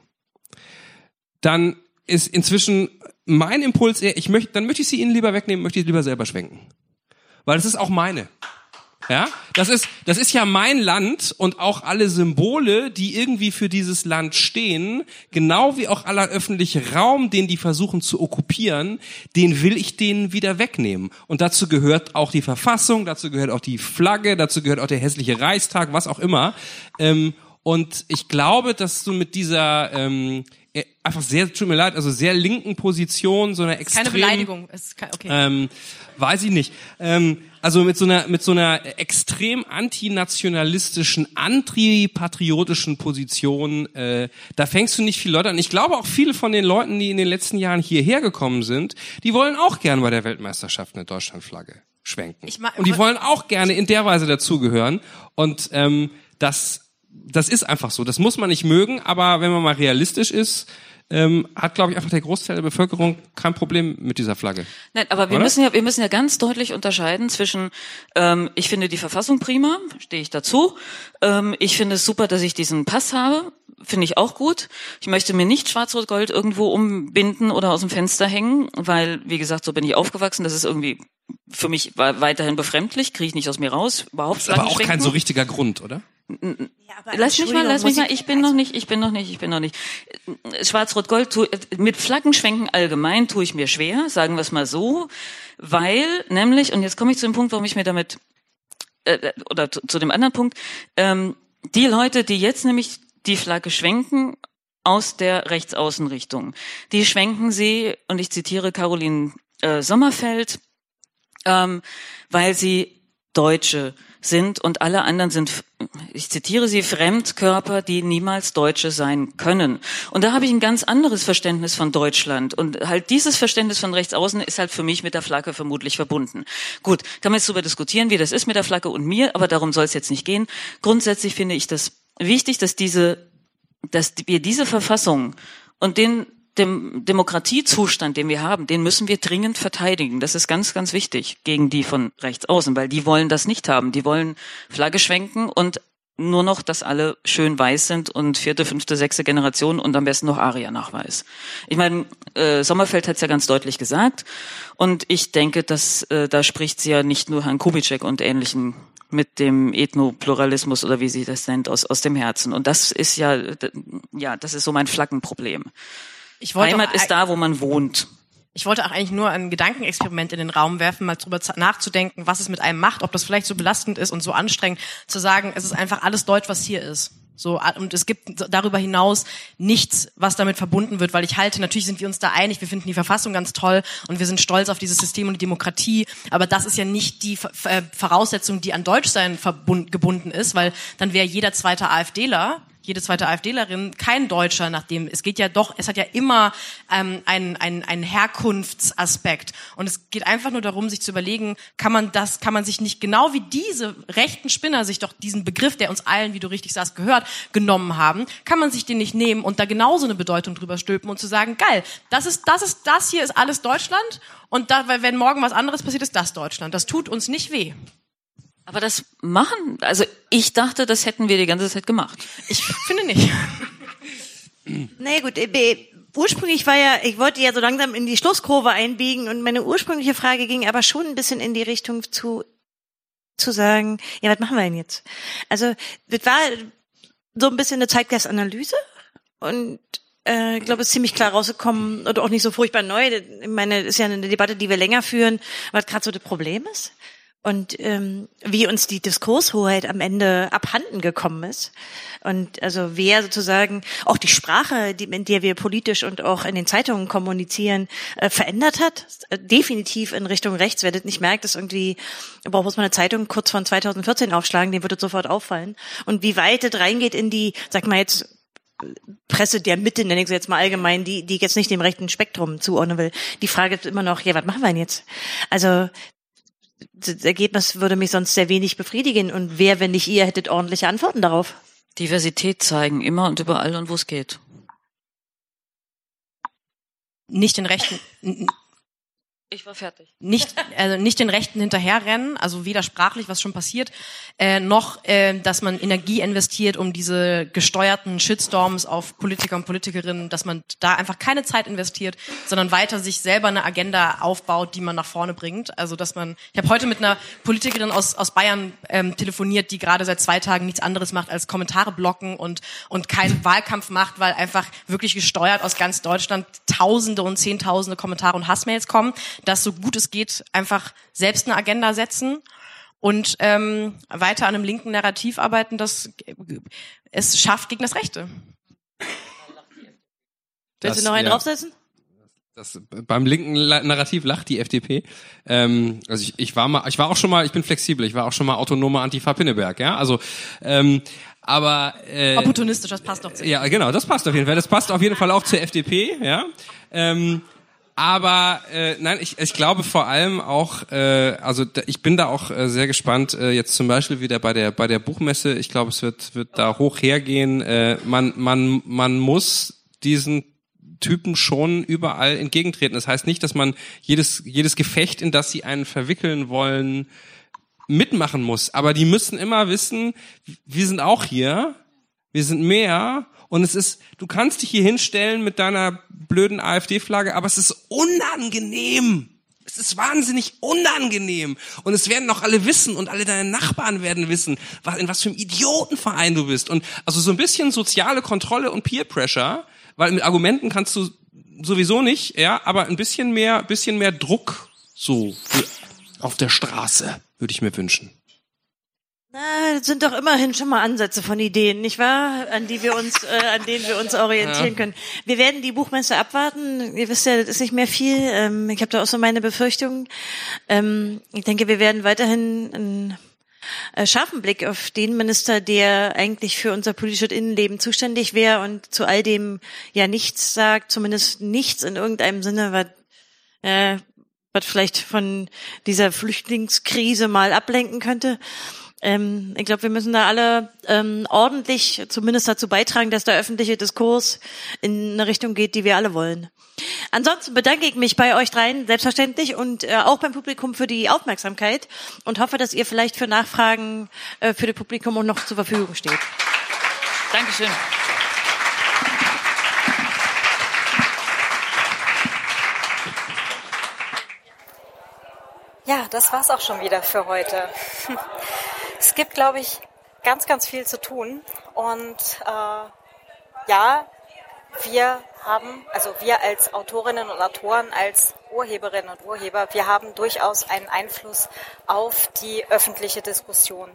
dann ist inzwischen mein Impuls eher, ich möchte, dann möchte ich sie ihnen lieber wegnehmen, möchte ich lieber selber schwenken. Weil das ist auch meine. Ja, das ist, das ist ja mein Land und auch alle Symbole, die irgendwie für dieses Land stehen, genau wie auch aller öffentliche Raum, den die versuchen zu okkupieren, den will ich denen wieder wegnehmen. Und dazu gehört auch die Verfassung, dazu gehört auch die Flagge, dazu gehört auch der hässliche Reichstag, was auch immer. Ähm, und ich glaube, dass du mit dieser ähm, äh, einfach sehr, tut mir leid, also sehr linken Position, so einer extrem Keine Beleidigung. Ist kein, okay. ähm, weiß ich nicht. Ähm, also mit so einer mit so einer extrem antinationalistischen, antipatriotischen Position, äh, da fängst du nicht viele Leute an. Ich glaube auch viele von den Leuten, die in den letzten Jahren hierher gekommen sind, die wollen auch gern bei der Weltmeisterschaft eine Deutschlandflagge schwenken. Ich ma- Und die wollen auch gerne in der Weise dazugehören. Und ähm, das das ist einfach so. Das muss man nicht mögen, aber wenn man mal realistisch ist, ähm, hat, glaube ich, einfach der Großteil der Bevölkerung kein Problem mit dieser Flagge. Nein, aber wir Oder? müssen ja, wir müssen ja ganz deutlich unterscheiden zwischen, ähm, ich finde die Verfassung prima, stehe ich dazu. Ähm, ich finde es super, dass ich diesen Pass habe, finde ich auch gut. Ich möchte mir nicht Schwarz-Rot-Gold irgendwo umbinden oder aus dem Fenster hängen, weil, wie gesagt, so bin ich aufgewachsen. Das ist irgendwie für mich weiterhin befremdlich, kriege ich nicht aus mir raus. Überhaupt Das ist aber auch kein so richtiger Grund, oder? lass mich mal, lass mich mal, ich bin noch nicht, ich bin noch nicht, ich bin noch nicht. Schwarz-Rot-Gold, mit Flaggenschwenken allgemein tue ich mir schwer, sagen wir es mal so, weil nämlich, und jetzt komme ich zu dem Punkt, warum ich mir damit, äh, oder zu, zu dem anderen Punkt, ähm, die Leute, die jetzt nämlich die Flagge schwenken aus der Rechtsaußenrichtung, die schwenken sie, und ich zitiere Caroline äh, Sommerfeld, ähm, weil sie Deutsche sind und alle anderen sind, ich zitiere sie, Fremdkörper, die niemals Deutsche sein können. Und da habe ich ein ganz anderes Verständnis von Deutschland. Und halt dieses Verständnis von Rechtsaußen ist halt für mich mit der Flagge vermutlich verbunden. Gut, kann man jetzt darüber diskutieren, wie das ist mit der Flagge und mir, aber darum soll es jetzt nicht gehen. Grundsätzlich finde ich das wichtig, dass diese, dass wir diese Verfassung und den dem Demokratiezustand, den wir haben, den müssen wir dringend verteidigen. Das ist ganz, ganz wichtig gegen die von rechts außen, weil die wollen das nicht haben. Die wollen Flagge schwenken und nur noch, dass alle schön weiß sind und vierte, fünfte, sechste Generation und am besten noch ARIA-Nachweis. Ich meine, äh, Sommerfeld hat es ja ganz deutlich gesagt und ich denke, dass äh, da spricht sie ja nicht nur Herrn Kubitschek und ähnlichen mit dem Ethnopluralismus oder wie sie das nennt aus aus dem Herzen und das ist ja ja das ist so mein Flaggenproblem. Ich wollte Heimat ist da, wo man wohnt. Ich wollte auch eigentlich nur ein Gedankenexperiment in den Raum werfen, mal drüber nachzudenken, was es mit einem macht, ob das vielleicht so belastend ist und so anstrengend, zu sagen, es ist einfach alles Deutsch, was hier ist. So, und es gibt darüber hinaus nichts, was damit verbunden wird, weil ich halte, natürlich sind wir uns da einig, wir finden die Verfassung ganz toll und wir sind stolz auf dieses System und die Demokratie, aber das ist ja nicht die Voraussetzung, die an Deutschsein gebunden ist, weil dann wäre jeder zweite AfDler jede zweite AfDlerin kein Deutscher, nachdem es geht ja doch, es hat ja immer ähm, einen, einen, einen Herkunftsaspekt. Und es geht einfach nur darum, sich zu überlegen, kann man das, kann man sich nicht genau wie diese rechten Spinner sich doch diesen Begriff, der uns allen, wie du richtig sagst, gehört, genommen haben, kann man sich den nicht nehmen und da genauso eine Bedeutung drüber stülpen und zu sagen, geil, das ist, das ist, das hier ist alles Deutschland und da, wenn morgen was anderes passiert, ist das Deutschland. Das tut uns nicht weh. Aber das machen, also ich dachte, das hätten wir die ganze Zeit gemacht. Ich finde nicht. Nee, gut, äh, ursprünglich war ja, ich wollte ja so langsam in die Schlusskurve einbiegen und meine ursprüngliche Frage ging aber schon ein bisschen in die Richtung zu, zu sagen, ja, was machen wir denn jetzt? Also, das war so ein bisschen eine Zeitgeistanalyse und äh, ich glaube, es ist ziemlich klar rausgekommen und auch nicht so furchtbar neu. Ich meine, das ist ja eine Debatte, die wir länger führen, was gerade so das Problem ist und ähm, wie uns die Diskurshoheit am Ende abhanden gekommen ist und also wer sozusagen auch die Sprache, die, in der wir politisch und auch in den Zeitungen kommunizieren, äh, verändert hat, definitiv in Richtung rechts. Wer das nicht merkt, ist irgendwie, braucht muss man eine Zeitung kurz von 2014 aufschlagen, dem wird es sofort auffallen. Und wie weit das reingeht in die, sag mal jetzt Presse der Mitte, nenne ich sie jetzt mal allgemein, die, die jetzt nicht dem rechten Spektrum zuordnen will. Die Frage ist immer noch, ja, was machen wir denn jetzt? Also das Ergebnis würde mich sonst sehr wenig befriedigen. Und wer, wenn nicht ihr, hättet ordentliche Antworten darauf? Diversität zeigen, immer und überall und wo es geht. Nicht den rechten, ich war fertig. Nicht, also nicht den Rechten hinterherrennen, also weder sprachlich, was schon passiert, äh, noch, äh, dass man Energie investiert, um diese gesteuerten Shitstorms auf Politiker und Politikerinnen, dass man da einfach keine Zeit investiert, sondern weiter sich selber eine Agenda aufbaut, die man nach vorne bringt. Also dass man, ich habe heute mit einer Politikerin aus, aus Bayern ähm, telefoniert, die gerade seit zwei Tagen nichts anderes macht als Kommentare blocken und, und keinen Wahlkampf macht, weil einfach wirklich gesteuert aus ganz Deutschland Tausende und Zehntausende Kommentare und Hassmails kommen dass so gut es geht einfach selbst eine Agenda setzen und ähm, weiter an einem linken Narrativ arbeiten, das es schafft gegen das Rechte. Willst du noch einen ja. draufsetzen? Das, beim linken Narrativ lacht die FDP. Ähm, also ich, ich war mal, ich war auch schon mal, ich bin flexibel, ich war auch schon mal autonomer Antifa Pinneberg, ja. Also ähm, aber äh, opportunistisch, das passt doch zu. Ja, genau, das passt auf jeden Fall. Das passt auf jeden Fall auch zur FDP, ja. Ähm, aber äh, nein, ich, ich glaube vor allem auch, äh, also da, ich bin da auch äh, sehr gespannt, äh, jetzt zum Beispiel wieder bei der bei der Buchmesse. Ich glaube, es wird wird da hoch hergehen. Äh, man man man muss diesen Typen schon überall entgegentreten. Das heißt nicht, dass man jedes jedes Gefecht, in das sie einen verwickeln wollen, mitmachen muss. Aber die müssen immer wissen, wir sind auch hier, wir sind mehr und es ist, du kannst dich hier hinstellen mit deiner blöden AfD-Flagge, aber es ist unangenehm. Es ist wahnsinnig unangenehm. Und es werden noch alle wissen und alle deine Nachbarn werden wissen, in was für einem Idiotenverein du bist. Und also so ein bisschen soziale Kontrolle und Peer Pressure, weil mit Argumenten kannst du sowieso nicht, ja, aber ein bisschen mehr, bisschen mehr Druck so auf der Straße würde ich mir wünschen. Na, das sind doch immerhin schon mal Ansätze von Ideen, nicht wahr? An die wir uns, äh, an denen wir uns orientieren ja. können. Wir werden die Buchmesse abwarten. Ihr wisst ja, das ist nicht mehr viel. Ähm, ich habe da auch so meine Befürchtungen. Ähm, ich denke, wir werden weiterhin einen äh, scharfen Blick auf den Minister, der eigentlich für unser politisches Innenleben zuständig wäre und zu all dem ja nichts sagt, zumindest nichts in irgendeinem Sinne, was äh, was vielleicht von dieser Flüchtlingskrise mal ablenken könnte. Ähm, ich glaube, wir müssen da alle ähm, ordentlich zumindest dazu beitragen, dass der öffentliche Diskurs in eine Richtung geht, die wir alle wollen. Ansonsten bedanke ich mich bei euch dreien selbstverständlich und äh, auch beim Publikum für die Aufmerksamkeit und hoffe, dass ihr vielleicht für Nachfragen äh, für das Publikum auch noch zur Verfügung steht. Dankeschön. Ja, das war's auch schon wieder für heute. Es gibt, glaube ich, ganz, ganz viel zu tun. Und äh, ja, wir haben, also wir als Autorinnen und Autoren, als Urheberinnen und Urheber, wir haben durchaus einen Einfluss auf die öffentliche Diskussion.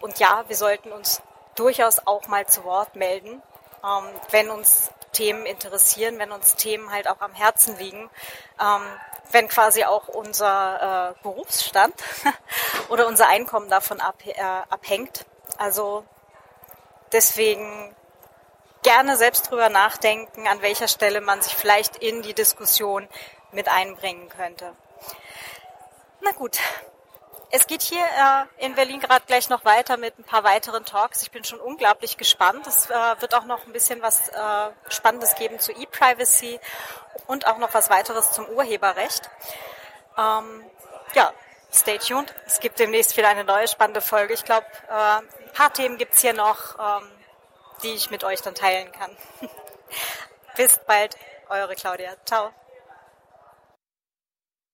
Und ja, wir sollten uns durchaus auch mal zu Wort melden, ähm, wenn uns Themen interessieren, wenn uns Themen halt auch am Herzen liegen, ähm, wenn quasi auch unser äh, Berufsstand oder unser Einkommen davon ab, äh, abhängt. Also deswegen gerne selbst drüber nachdenken, an welcher Stelle man sich vielleicht in die Diskussion mit einbringen könnte. Na gut, es geht hier äh, in Berlin gerade gleich noch weiter mit ein paar weiteren Talks. Ich bin schon unglaublich gespannt. Es äh, wird auch noch ein bisschen was äh, Spannendes geben zu E-Privacy und auch noch was weiteres zum Urheberrecht. Ähm, ja, stay tuned. Es gibt demnächst wieder eine neue spannende Folge. Ich glaube, äh, ein paar Themen gibt's hier noch, ähm, die ich mit euch dann teilen kann. Bis bald, eure Claudia. Ciao.